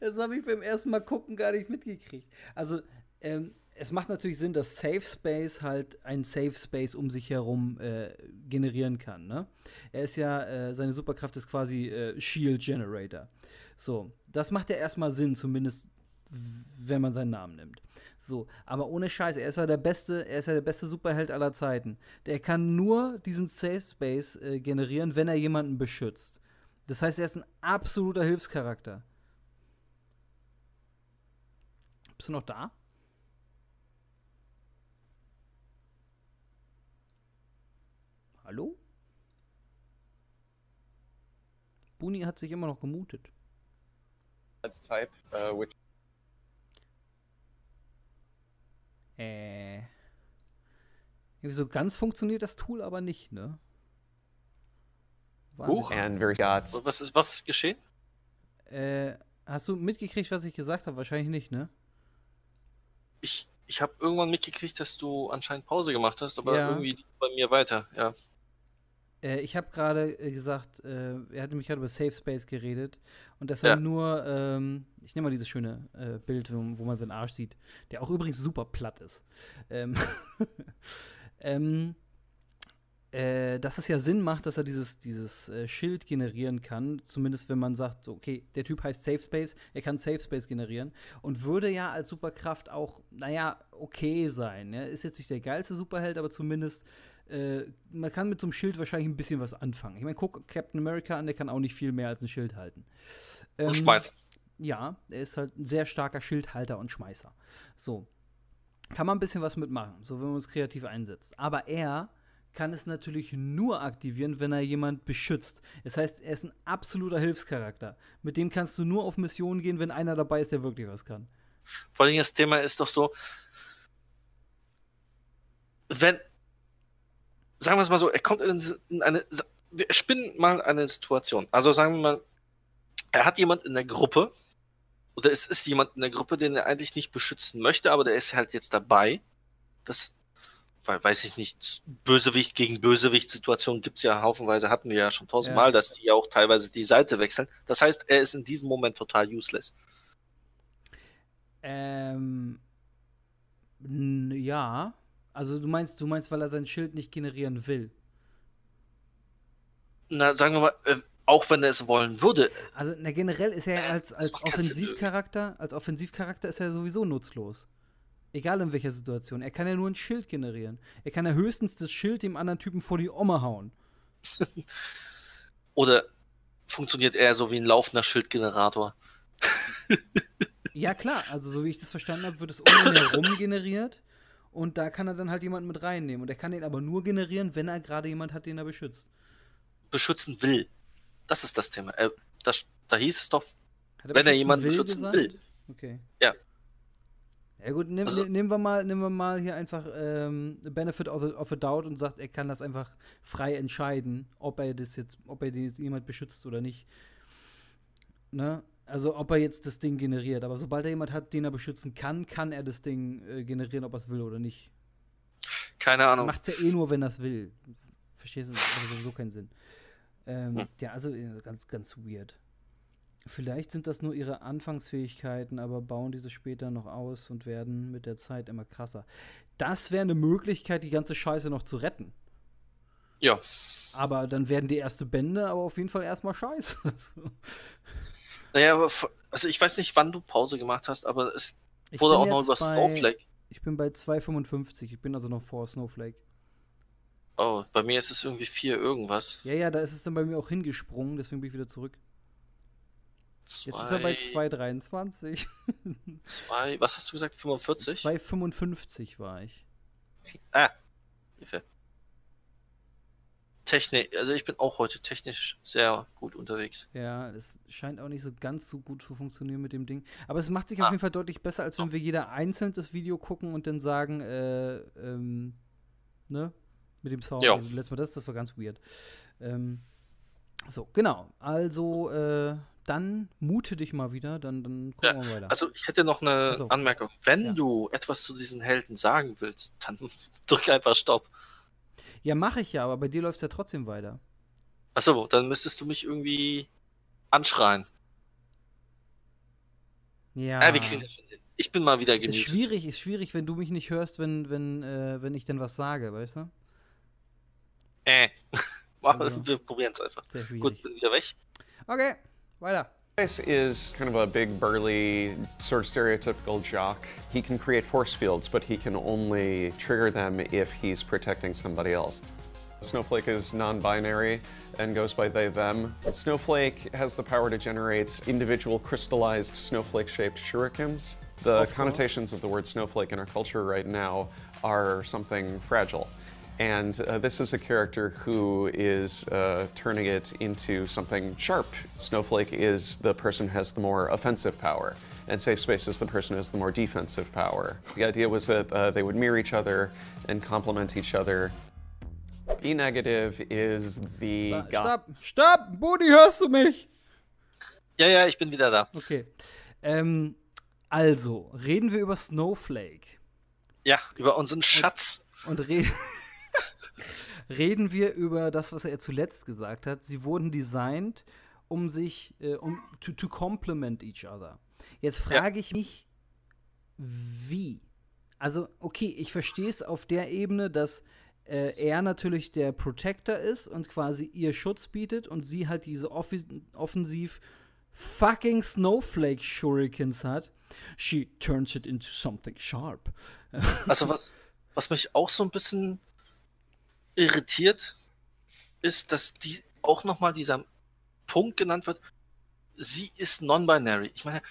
Das habe ich beim ersten Mal gucken gar nicht mitgekriegt. Also, ähm, es macht natürlich Sinn, dass Safe Space halt ein Safe Space um sich herum äh, generieren kann. Ne? Er ist ja, äh, seine Superkraft ist quasi äh, Shield Generator. So, das macht ja erstmal Sinn, zumindest wenn man seinen Namen nimmt. So, aber ohne Scheiß, er ist ja der beste, er ist ja der beste Superheld aller Zeiten. Der kann nur diesen Safe Space äh, generieren, wenn er jemanden beschützt. Das heißt, er ist ein absoluter Hilfscharakter. Bist du noch da? Hallo? Buni hat sich immer noch gemutet. type, uh, which Äh. so ganz funktioniert das Tool aber nicht, ne? Huch. And very got Was ist, was ist geschehen? Äh, hast du mitgekriegt, was ich gesagt habe? Wahrscheinlich nicht, ne? Ich, ich habe irgendwann mitgekriegt, dass du anscheinend Pause gemacht hast, aber Ja. irgendwie bei mir weiter. Ja. Äh, ich habe gerade äh, gesagt, äh, er hatte mich gerade über Safe Space geredet und deshalb Ja. nur, ähm, ich nehme mal dieses schöne äh, Bild, wo, wo man seinen Arsch sieht, der auch übrigens super platt ist. Ähm, [laughs] ähm, äh, dass es ja Sinn macht, dass er dieses, dieses äh, Schild generieren kann, zumindest wenn man sagt, okay, der Typ heißt Safe Space, er kann Safe Space generieren und würde ja als Superkraft auch, naja, okay sein. Ja? Ist jetzt nicht der geilste Superheld, aber zumindest äh, man kann mit so einem Schild wahrscheinlich ein bisschen was anfangen. Ich meine, guck Captain America an, der kann auch nicht viel mehr als ein Schild halten. Ähm, Und schmeißen. Ja, er ist halt ein sehr starker Schildhalter und Schmeißer. So. Kann man ein bisschen was mitmachen, so wenn man es kreativ einsetzt. Aber er kann es natürlich nur aktivieren, wenn er jemand beschützt. Das heißt, er ist ein absoluter Hilfscharakter. Mit dem kannst du nur auf Missionen gehen, wenn einer dabei ist, der wirklich was kann. Vor allem das Thema ist doch so, wenn, sagen wir es mal so, er kommt in, in eine, wir spinnen mal eine Situation. Also sagen wir mal, er hat jemand in der Gruppe, oder es ist jemand in der Gruppe, den er eigentlich nicht beschützen möchte, aber der ist halt jetzt dabei. Das, weiß ich nicht, Bösewicht gegen Bösewicht-Situationen gibt es ja haufenweise, hatten wir ja schon tausendmal, Ja. dass die ja auch teilweise die Seite wechseln. Das heißt, er ist in diesem Moment total useless. Ähm. Ja. Also du meinst, du meinst, weil er sein Schild nicht generieren will. Na, sagen wir mal, äh, auch wenn er es wollen würde, Also na, generell ist er Äh, als, als Offensivcharakter, als Offensivcharakter ist er sowieso nutzlos. Egal in welcher Situation. Er kann ja nur ein Schild generieren. Er kann ja höchstens das Schild dem anderen Typen vor die Oma hauen. [laughs] oder funktioniert er so wie ein laufender Schildgenerator? Ja, klar, also so wie ich das verstanden habe, wird es um ihn herum [coughs] generiert und da kann er dann halt jemanden mit reinnehmen. Und er kann den aber nur generieren, wenn er gerade jemand hat, den er beschützt. Beschützen will. Das ist das Thema. Äh, das, da hieß es doch, Hat Wenn er jemanden beschützen gesagt? will. Okay. Ja. Ja gut, nehm, Also- ne- nehmen, wir mal, nehmen wir mal hier einfach ähm, Benefit of, of a Doubt und sagt, er kann das einfach frei entscheiden, ob er das jetzt, ob er den jetzt jemand beschützt oder nicht. Ne? Also ob er jetzt das Ding generiert. Aber sobald er jemand hat, den er beschützen kann, kann er das Ding äh, generieren, ob er es will oder nicht. keine Ahnung. Macht er eh nur, wenn er es will. Verstehst du? Das hat sowieso keinen Sinn. Ähm, Hm. Ja, also ganz, ganz weird. Vielleicht sind das nur ihre Anfangsfähigkeiten, aber bauen diese später noch aus und werden mit der Zeit immer krasser. Das wäre eine Möglichkeit, die ganze Scheiße noch zu retten. Ja. Aber dann werden die erste Bände aber auf jeden Fall erstmal scheiße. [laughs] Naja, also ich weiß nicht, wann du Pause gemacht hast, aber es Ich wurde auch noch über bei- Snowflake. Ich bin bei 2,55. Ich bin also noch vor Snowflake. Oh, bei mir ist es irgendwie 4 irgendwas. Ja, ja, da ist es dann bei mir auch hingesprungen, deswegen bin ich wieder zurück. Jetzt ist er bei 2,23. [laughs] zwei, was hast du gesagt, 45? 2,55 war ich. Ah, Hilfe. Technik, also ich bin auch heute technisch sehr gut unterwegs. Ja, es scheint auch nicht so ganz so gut zu funktionieren mit dem Ding. Aber es macht sich Ah. auf jeden Fall deutlich besser, als wenn wir jeder einzeln das Video gucken und dann sagen, äh, ähm, ne? Mit dem Sound. Ja. Also letztes Mal das, das war ganz weird. Ähm, so, genau. Also, äh, dann mute dich mal wieder, dann, dann gucken wir weiter. Also ich hätte noch eine so. Anmerkung. Wenn Ja. du etwas zu diesen Helden sagen willst, dann [laughs] drück einfach Stopp. Ja, mache ich ja, aber bei dir läuft es ja trotzdem weiter. Achso, dann müsstest du mich irgendwie anschreien. Ja. Ja, wir kriegen das schon hin. Ich bin mal wieder ist gemutet. schwierig, ist schwierig, wenn du mich nicht hörst, wenn, wenn, äh, wenn ich dann was sage, weißt du? Äh. [laughs] Also. Wir probieren es einfach. Sehr. Gut, bin wieder weg. Okay, weiter. This is kind of a big, burly, sort of stereotypical jock. He can create force fields, but he can only trigger them if he's protecting somebody else. Snowflake is non binary and goes by they, them. Snowflake has the power to generate individual crystallized snowflake shaped shurikens. The Of connotations of the word snowflake in our culture right now are something fragile. And uh, this is a character who is uh, turning it into something sharp. Snowflake is the person who has the more offensive power, and Safe Space is the person who has the more defensive power. The idea was that uh, they would mirror each other and complement each other. B negative is the Sa- guy. Stopp, stopp, Budi, hörst du mich? Ja, ja, ich bin wieder da. Okay. Ähm, also, reden wir über Snowflake. Ja, über unseren Schatz. Und re reden [laughs] wir über das, was er zuletzt gesagt hat. Sie wurden designt, um sich, äh, um to, to complement each other. Jetzt frage ich mich, wie? Also, okay, ich verstehe es auf der Ebene, dass äh, er natürlich der Protector ist und quasi ihr Schutz bietet und sie halt diese offi- offensiv fucking Snowflake Shurikens hat. She turns it into something sharp. Also was, was mich auch so ein bisschen irritiert, ist, dass die auch nochmal dieser Punkt genannt wird, sie ist non-binary. Ich meine,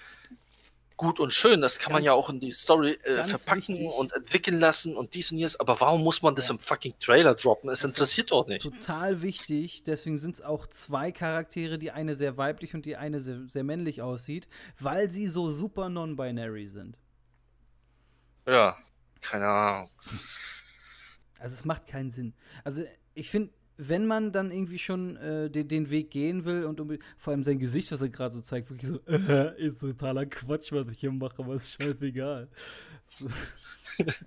gut und schön, das kann man Ganz- ja auch in die Story äh, verpacken wichtig. und entwickeln lassen und dies und jenes, aber warum muss man das Ja. im fucking Trailer droppen? Es interessiert doch nicht. total wichtig. Deswegen sind es auch zwei Charaktere, die eine sehr weiblich und die eine sehr, sehr männlich aussieht, weil sie so super non-binary sind. Ja, keine Ahnung. Also es macht keinen Sinn. Also ich finde, wenn man dann irgendwie schon äh, den, den Weg gehen will und unbe- vor allem sein Gesicht, was er gerade so zeigt, wirklich so, [laughs] äh, ist totaler Quatsch, was ich hier mache, aber ist scheißegal. So.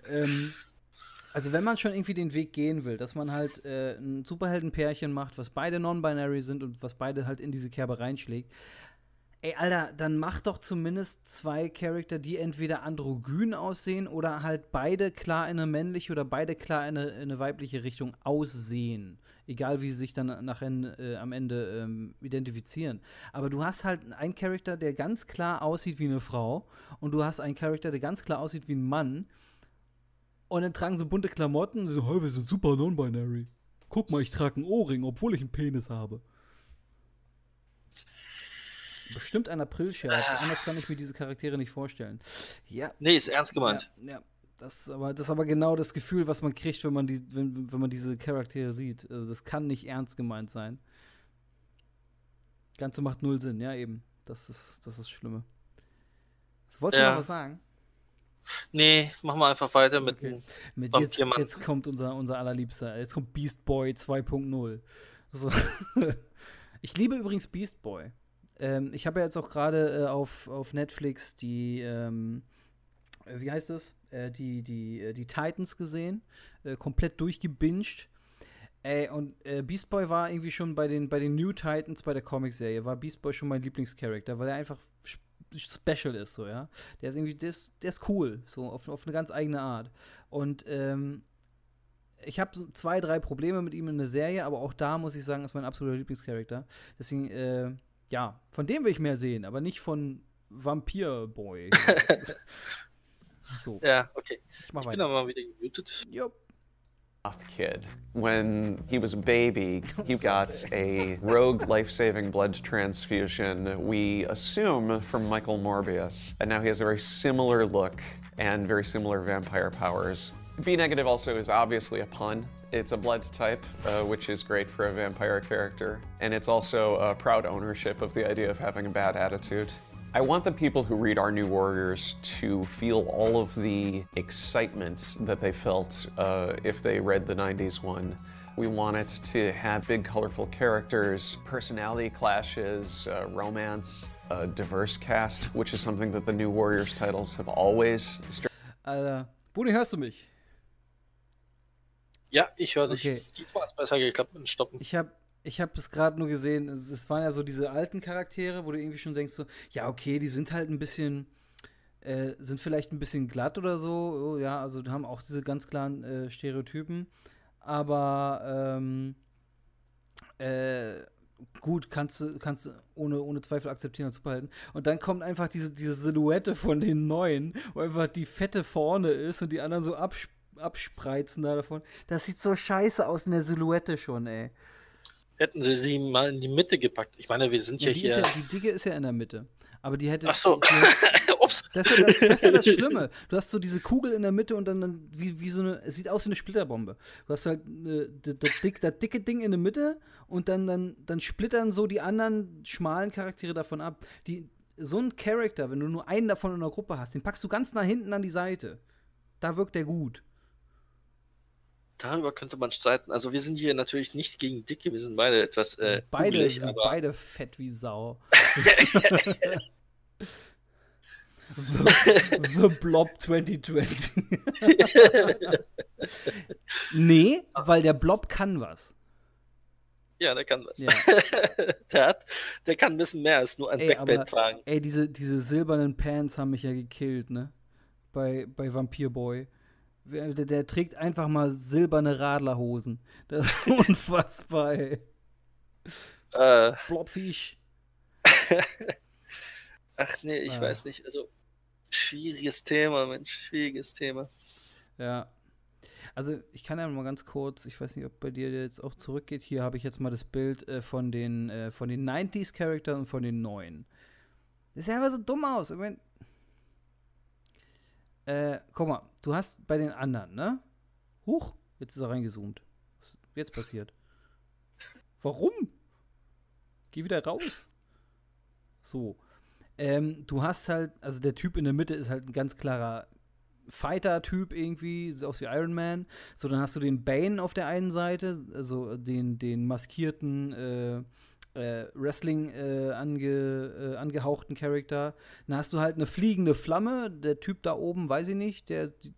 ähm, also wenn man schon irgendwie den Weg gehen will, dass man halt äh, ein Superheldenpärchen macht, was beide non-binary sind und was beide halt in diese Kerbe reinschlägt, ey, Alter, dann mach doch zumindest zwei Charakter, die entweder androgyn aussehen oder halt beide klar in eine männliche oder beide klar in eine, in eine weibliche Richtung aussehen. Egal wie sie sich dann nachher äh, am Ende ähm, identifizieren. Aber du hast halt einen Charakter, der ganz klar aussieht wie eine Frau und du hast einen Charakter, der ganz klar aussieht wie ein Mann. Und dann tragen sie bunte Klamotten und so, hey, wir sind super non-binary. Guck mal, ich trage einen Ohrring, obwohl ich einen Penis habe. Bestimmt ein April-Scherz. Anders kann ich mir diese Charaktere nicht vorstellen. Ja, Nee, ist ernst gemeint. ja, ja. Das ist, aber, das ist aber genau das Gefühl, was man kriegt, wenn man, die, wenn, wenn man diese Charaktere sieht. Also das kann nicht ernst gemeint sein. Das Ganze macht null Sinn, ja, eben. Das ist das, ist das Schlimme. Wolltest du Ja. noch was sagen? Nee, machen wir einfach weiter mit Okay. Mit jetzt, jetzt kommt unser, unser allerliebster. Jetzt kommt Beast Boy 2.0. So. [laughs] ich liebe übrigens Beast Boy. Ähm, ich habe ja jetzt auch gerade äh, auf, auf Netflix die, ähm, äh, wie heißt es? Äh, die, die, äh, die Titans gesehen. Äh, komplett durchgebinged. Ey, und äh, Beast Boy war irgendwie schon bei den, bei den New Titans bei der Comic-Serie, war Beast Boy schon mein Lieblingscharakter, weil er einfach sp- special ist, so, ja. Der ist irgendwie, der ist, der ist cool, so, auf, auf eine ganz eigene Art. Und ähm, ich habe zwei, drei Probleme mit ihm in der Serie, aber auch da muss ich sagen, ist mein absoluter Lieblingscharakter. Deswegen, äh, ja, von dem will ich mehr sehen, aber nicht von Vampir Boy. [laughs] so, Ja, okay. ich mach Ich bin aber mal wieder gemutet. Jupp. Kid. When he was a baby, he got a rogue life saving blood transfusion, we assume from Michael Morbius. And now he has a very similar look and very similar vampire powers. B negative also is obviously a pun. It's a blood type, uh, which is great for a vampire character. And it's also a proud ownership of the idea of having a bad attitude. I want the people who read Our New Warriors to feel all of the excitement that they felt uh, if they read the 90s one. We want it to have big, colorful characters, personality clashes, uh, romance, a diverse cast, which is something that the New Warriors titles have always Alter, Buni, hörst du mich? Ja, ich höre dich. Okay. Diesmal hat es besser geklappt mit dem Stoppen. Ich habe ich hab es gerade nur gesehen, es, es waren ja so diese alten Charaktere, wo du irgendwie schon denkst so, ja, okay, die sind halt ein bisschen, äh, sind vielleicht ein bisschen glatt oder so, oh, ja, also die haben auch diese ganz klaren äh, Stereotypen, aber ähm, äh, gut, kannst du, kannst du ohne, ohne Zweifel akzeptieren als Superhelden. Und dann kommt einfach diese, diese Silhouette von den Neuen, wo einfach die Fette vorne ist und die anderen so absp abspreizen da davon. Das sieht so scheiße aus in der Silhouette schon, ey. Hätten sie sie mal in die Mitte gepackt. Ich meine, wir sind ja, hier. ja, die Dicke ist ja in der Mitte. Aber die hätte. Ach so. Die, [laughs] Ups. das, ist ja das, das ist ja das [laughs] Schlimme. Du hast so diese Kugel in der Mitte und dann, dann wie, wie so eine. Es sieht aus wie eine Splitterbombe. Du hast halt äh, das, das, dick, das dicke Ding in der Mitte und dann, dann, dann splittern so die anderen schmalen Charaktere davon ab. Die, so ein Charakter, wenn du nur einen davon in der Gruppe hast, den packst du ganz nach hinten an die Seite. Da wirkt der gut. Darüber könnte man streiten. Also wir sind hier natürlich nicht gegen Dicke, wir sind beide etwas äh, beide kugelig, sind aber beide fett wie Sau. [laughs] the, the Blob 2020. nee, weil der Blob kann was. ja, der kann was. Ja. [laughs] der, hat, der kann ein bisschen mehr als nur ein Ey, Backband aber- tragen. Ey, diese, diese silbernen Pants haben mich ja gekillt, ne? Bei, bei Vampir Boy. Der, der trägt einfach mal silberne Radlerhosen. Das ist [laughs] unfassbar, ey. Äh, Blobfisch. [laughs] ach nee, ich Ah. weiß nicht. Also schwieriges Thema, Mensch, schwieriges Thema. Ja. Also, ich kann ja mal ganz kurz, ich weiß nicht, ob bei dir jetzt auch zurückgeht. Hier habe ich jetzt mal das Bild äh, von den, äh, von den 90s-Charakteren und von den neuen. Das sieht einfach so dumm aus. Ich mein, äh, guck mal, du hast bei den anderen, ne? Huch, jetzt ist er reingezoomt. Was ist jetzt passiert? Warum? Geh wieder raus. So. Ähm, du hast halt, also der Typ in der Mitte ist halt ein ganz klarer Fighter-Typ irgendwie, sieht aus wie Iron Man. So, dann hast du den Bane auf der einen Seite, also den, den maskierten äh, äh, Wrestling äh, ange, äh, angehauchten Charakter. Dann hast du halt eine fliegende Flamme, der Typ da oben, weiß ich nicht, der sieht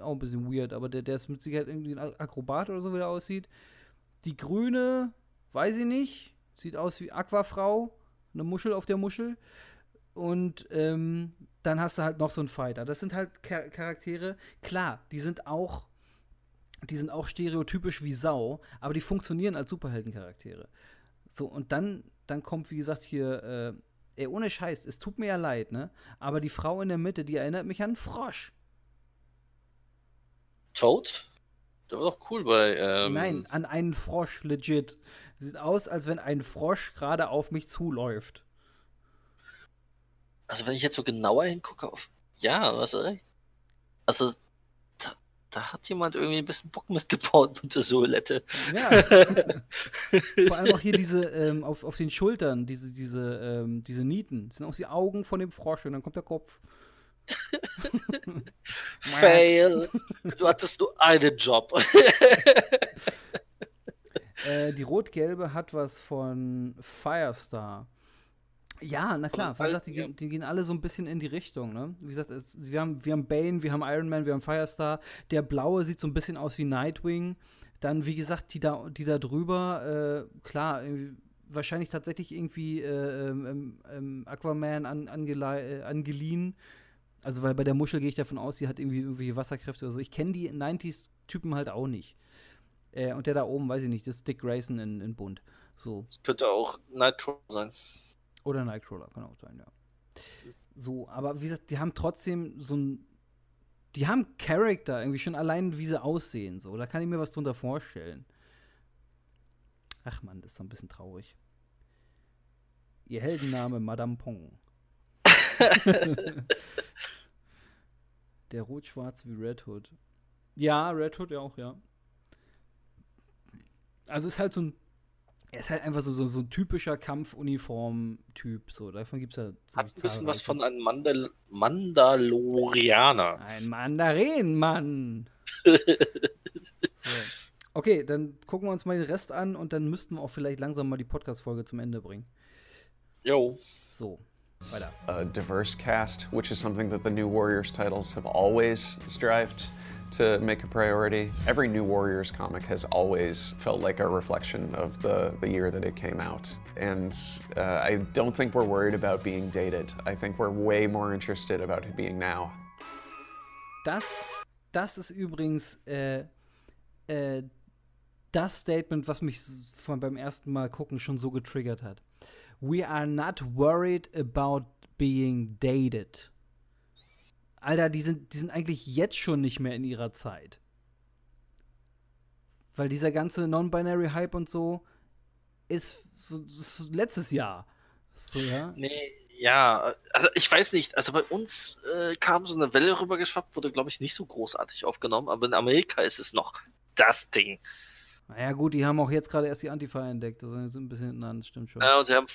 auch ein bisschen weird, aber der, der ist mit Sicherheit irgendwie ein Akrobat oder so, wie der aussieht. Die grüne, weiß ich nicht, sieht aus wie Aquafrau, eine Muschel auf der Muschel. Und ähm, dann hast du halt noch so einen Fighter. Das sind halt Char Charaktere, klar, die sind auch, die sind auch stereotypisch wie Sau, aber die funktionieren als Superheldencharaktere. So, und dann, dann kommt, wie gesagt, hier, äh, ey, ohne Scheiß, es tut mir ja leid, ne? Aber die Frau in der Mitte, die erinnert mich an einen Frosch. Toad? Der war doch cool bei. Ähm, Nein, an einen Frosch, legit. Sieht aus, als wenn ein Frosch gerade auf mich zuläuft. Also wenn ich jetzt so genauer hingucke auf. Ja, du hast recht. Also da, hat jemand irgendwie ein bisschen Bock mitgebaut mit der Silhouette. Ja. [laughs] Vor allem auch hier diese, ähm, auf, auf den Schultern, diese, diese, ähm, diese Nieten. Das sind auch die Augen von dem Frosch und dann kommt der Kopf. [laughs] Fail. Du hattest nur einen Job. Äh, die rot-gelbe hat was von Firestar. Ja, na klar, wie gesagt, die, ja. die gehen alle so ein bisschen in die Richtung, ne? Wie gesagt, es, wir, haben, wir haben Bane, wir haben Iron Man, wir haben Firestar. Der blaue sieht so ein bisschen aus wie Nightwing. Dann, wie gesagt, die da, die da drüber, äh, klar, irgendwie, wahrscheinlich tatsächlich irgendwie äh, ähm, ähm, Aquaman an, äh, angeliehen. Also, weil bei der Muschel gehe ich davon aus, sie hat irgendwie irgendwelche Wasserkräfte oder so. Ich kenne die 90s-Typen halt auch nicht. Äh, und der da oben, weiß ich nicht, das ist Dick Grayson in, in Bunt. So. Das könnte auch Nightcrawler sein. Oder Nightcrawler, kann auch sein, ja. So, aber wie gesagt, die haben trotzdem so ein. Die haben Charakter, irgendwie schon allein, wie sie aussehen. So, da kann ich mir was drunter vorstellen. Ach man, das ist so ein bisschen traurig. Ihr Heldenname Madame Pong. [laughs] Der rot-schwarz wie Red Hood. Ja, Red Hood ja auch, ja. Also ist halt so ein. Er ist halt einfach so, so, so ein typischer Kampfuniform-Typ. So, davon gibt es ja. Hat ein bisschen was von einem Mandal Mandalorianer. Ein Mandarinenmann. [laughs] so. Okay, dann gucken wir uns mal den Rest an und dann müssten wir auch vielleicht langsam mal die Podcast-Folge zum Ende bringen. Jo. So, weiter. a diverse cast, which is something that the New Warriors titles have always strived to make a priority. Every New Warriors comic has always felt like a reflection of the, the year that it came out. And uh, I don't think we're worried about being dated. I think we're way more interested about it being now. Das, das ist übrigens äh, äh, das Statement, was mich von beim ersten Mal gucken schon so getriggert hat. We are not worried about being dated. Alter, die sind, die sind eigentlich jetzt schon nicht mehr in ihrer Zeit. Weil dieser ganze Non-Binary-Hype und so ist, so, ist letztes Jahr. So, ja? Nee, Ja, also ich weiß nicht. Also bei uns äh, kam so eine Welle rübergeschwappt, wurde, glaube ich, nicht so großartig aufgenommen, aber in Amerika ist es noch das Ding. Naja, gut, die haben auch jetzt gerade erst die Antifa entdeckt. Also sind ein bisschen hinten an, das stimmt schon. Ja, und sie haben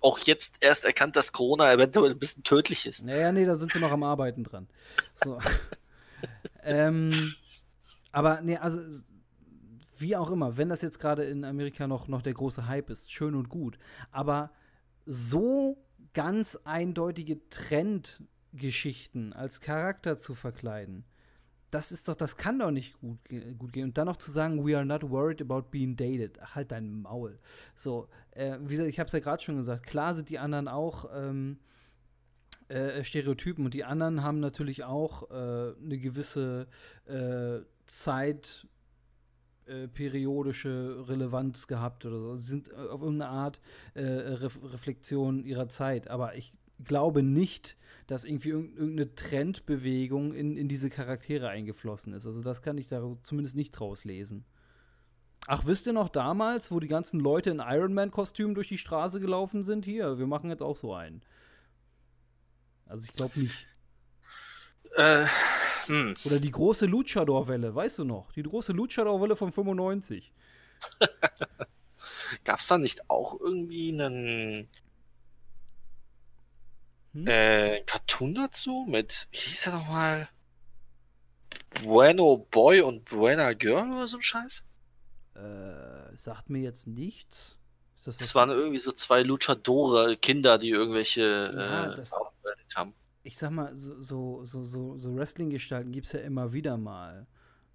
auch jetzt erst erkannt, dass Corona eventuell ein bisschen tödlich ist. Naja, nee, da sind sie noch am Arbeiten dran. So. [laughs] ähm, aber nee, also wie auch immer, wenn das jetzt gerade in Amerika noch, noch der große Hype ist, schön und gut. Aber so ganz eindeutige Trendgeschichten als Charakter zu verkleiden, das ist doch, das kann doch nicht gut, gut gehen. Und dann noch zu sagen, we are not worried about being dated. Ach, halt dein Maul. So, äh, wie gesagt, ich habe es ja gerade schon gesagt, klar sind die anderen auch ähm, äh, Stereotypen und die anderen haben natürlich auch äh, eine gewisse äh, Zeit äh, periodische Relevanz gehabt oder so. Sie sind äh, auf irgendeine Art äh, Re Reflexion ihrer Zeit. Aber ich glaube nicht, dass irgendwie irgendeine Trendbewegung in, in diese Charaktere eingeflossen ist. Also das kann ich da zumindest nicht draus lesen. Ach, wisst ihr noch damals, wo die ganzen Leute in Iron Man-Kostümen durch die Straße gelaufen sind? Hier, wir machen jetzt auch so einen. Also ich glaube nicht. Äh, hm. Oder die große Luchador-Welle, weißt du noch? Die große Luchador-Welle von 95. Gab es da nicht auch irgendwie einen hm? äh, Cartoon dazu mit, wie hieß er nochmal? Bueno Boy und Buena Girl oder so ein Scheiß? Äh, sagt mir jetzt nichts. Das, das waren irgendwie so zwei Luchadore-Kinder, die irgendwelche ja, äh, haben ich sag mal, so, so, so, so Wrestling-Gestalten gibt es ja immer wieder mal.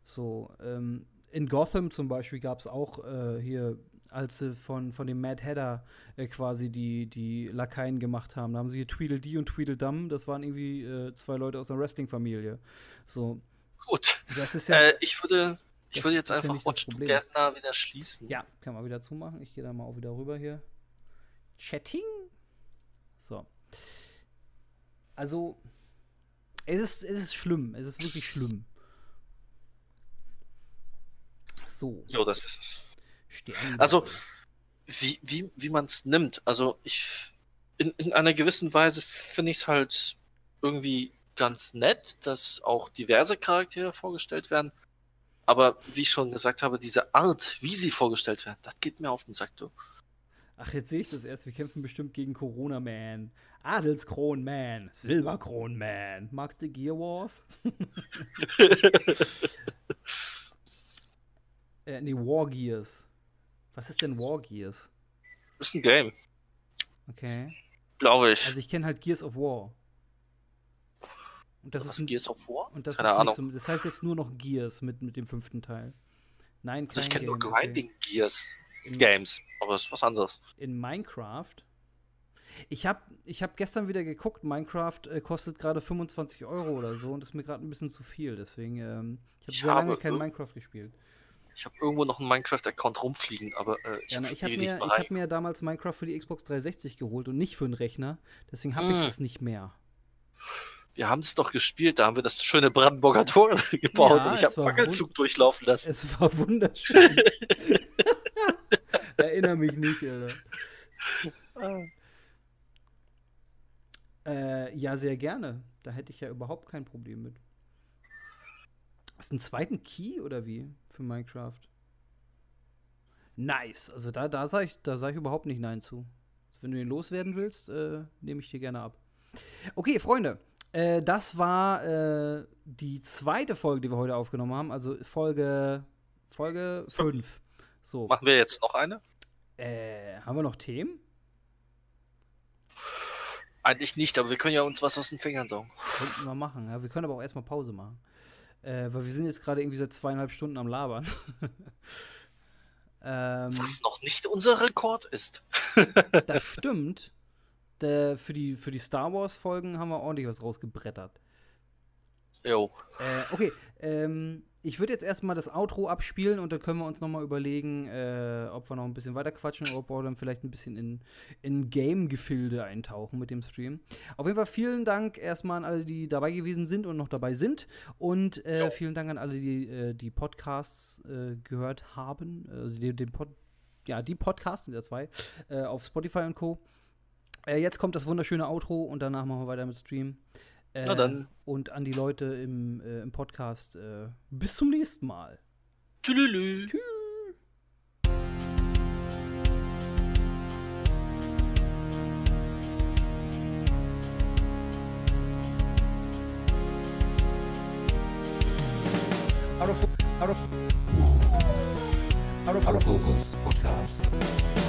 So, ähm, in Gotham zum Beispiel gab es auch äh, hier, als sie von, von dem Mad Hatter äh, quasi die, die Lakaien gemacht haben. Da haben sie hier Tweedledee und Tweedledum, das waren irgendwie äh, zwei Leute aus einer Wrestling-Familie. So. Gut. Das ist ja, äh, ich würde, ich würde jetzt einfach ja Watch Gärtner wieder schließen. Ja, kann man wieder zumachen. Ich gehe da mal auch wieder rüber hier. Chatting? So. Also, es ist, es ist schlimm. Es ist wirklich schlimm. So. Jo, das ist es. Sternball. Also, wie, wie, wie man es nimmt. Also, ich. In, in einer gewissen Weise finde ich es halt irgendwie ganz nett, dass auch diverse Charaktere vorgestellt werden. Aber wie ich schon gesagt habe, diese Art, wie sie vorgestellt werden, das geht mir auf den Sack, du. Ach, jetzt sehe ich das erst. Wir kämpfen bestimmt gegen Corona Man. Adelskron Man. Silberkron Man. Magst du Gear Wars? [laughs] äh, nee, War Gears. Was ist denn War Gears? Das ist ein Game. Okay. Glaube ich. Also ich kenne halt Gears of War. Und das Was ist ein, Gears of War? Und das Keine ist Ahnung. So, das heißt jetzt nur noch Gears mit, mit dem fünften Teil. Nein, also ich kenne nur Grinding okay. Gears. In Games, aber das ist was anderes. In Minecraft. Ich habe ich hab gestern wieder geguckt, Minecraft äh, kostet gerade 25 Euro oder so und ist mir gerade ein bisschen zu viel. Deswegen, ähm, ich habe sehr lange kein Minecraft gespielt. Ich habe irgendwo noch einen Minecraft-Account rumfliegen, aber äh, ich ja, habe hab mir, hab mir damals Minecraft für die Xbox 360 geholt und nicht für einen Rechner. Deswegen habe hm. ich das nicht mehr. Wir haben es doch gespielt, da haben wir das schöne Brandenburger Tor [laughs] gebaut ja, und ich habe Fackelzug durchlaufen lassen. Es war wunderschön. [laughs] [laughs] Erinnere mich nicht, Alter. Ah. Äh, ja, sehr gerne. Da hätte ich ja überhaupt kein Problem mit. Hast du einen zweiten Key oder wie für Minecraft? Nice. Also da, da sage ich, sag ich überhaupt nicht Nein zu. Also wenn du ihn loswerden willst, äh, nehme ich dir gerne ab. Okay, Freunde. Äh, das war äh, die zweite Folge, die wir heute aufgenommen haben. Also Folge, Folge 5. So. Machen wir jetzt noch eine? Äh, haben wir noch Themen? Eigentlich nicht, aber wir können ja uns was aus den Fingern saugen. Könnten wir machen, ja. Wir können aber auch erstmal Pause machen. Äh, weil wir sind jetzt gerade irgendwie seit zweieinhalb Stunden am Labern. [laughs] ähm, was noch nicht unser Rekord ist. [laughs] das stimmt. Der, für, die, für die Star Wars-Folgen haben wir ordentlich was rausgebrettert. Jo. Äh, okay, ähm, ich würde jetzt erstmal das Outro abspielen und dann können wir uns nochmal überlegen, äh, ob wir noch ein bisschen weiter quatschen oder ob wir dann vielleicht ein bisschen in, in Game-Gefilde eintauchen mit dem Stream. Auf jeden Fall vielen Dank erstmal an alle, die dabei gewesen sind und noch dabei sind. Und äh, vielen Dank an alle, die äh, die Podcasts äh, gehört haben. Also die, den Pod ja, die Podcasts sind ja zwei, äh, auf Spotify und Co. Äh, jetzt kommt das wunderschöne Outro und danach machen wir weiter mit Stream. Äh, Na dann. Und an die Leute im, äh, im Podcast. Äh, bis zum nächsten Mal. Tschüss. Out of, out of, out of, Out of Focus Podcast.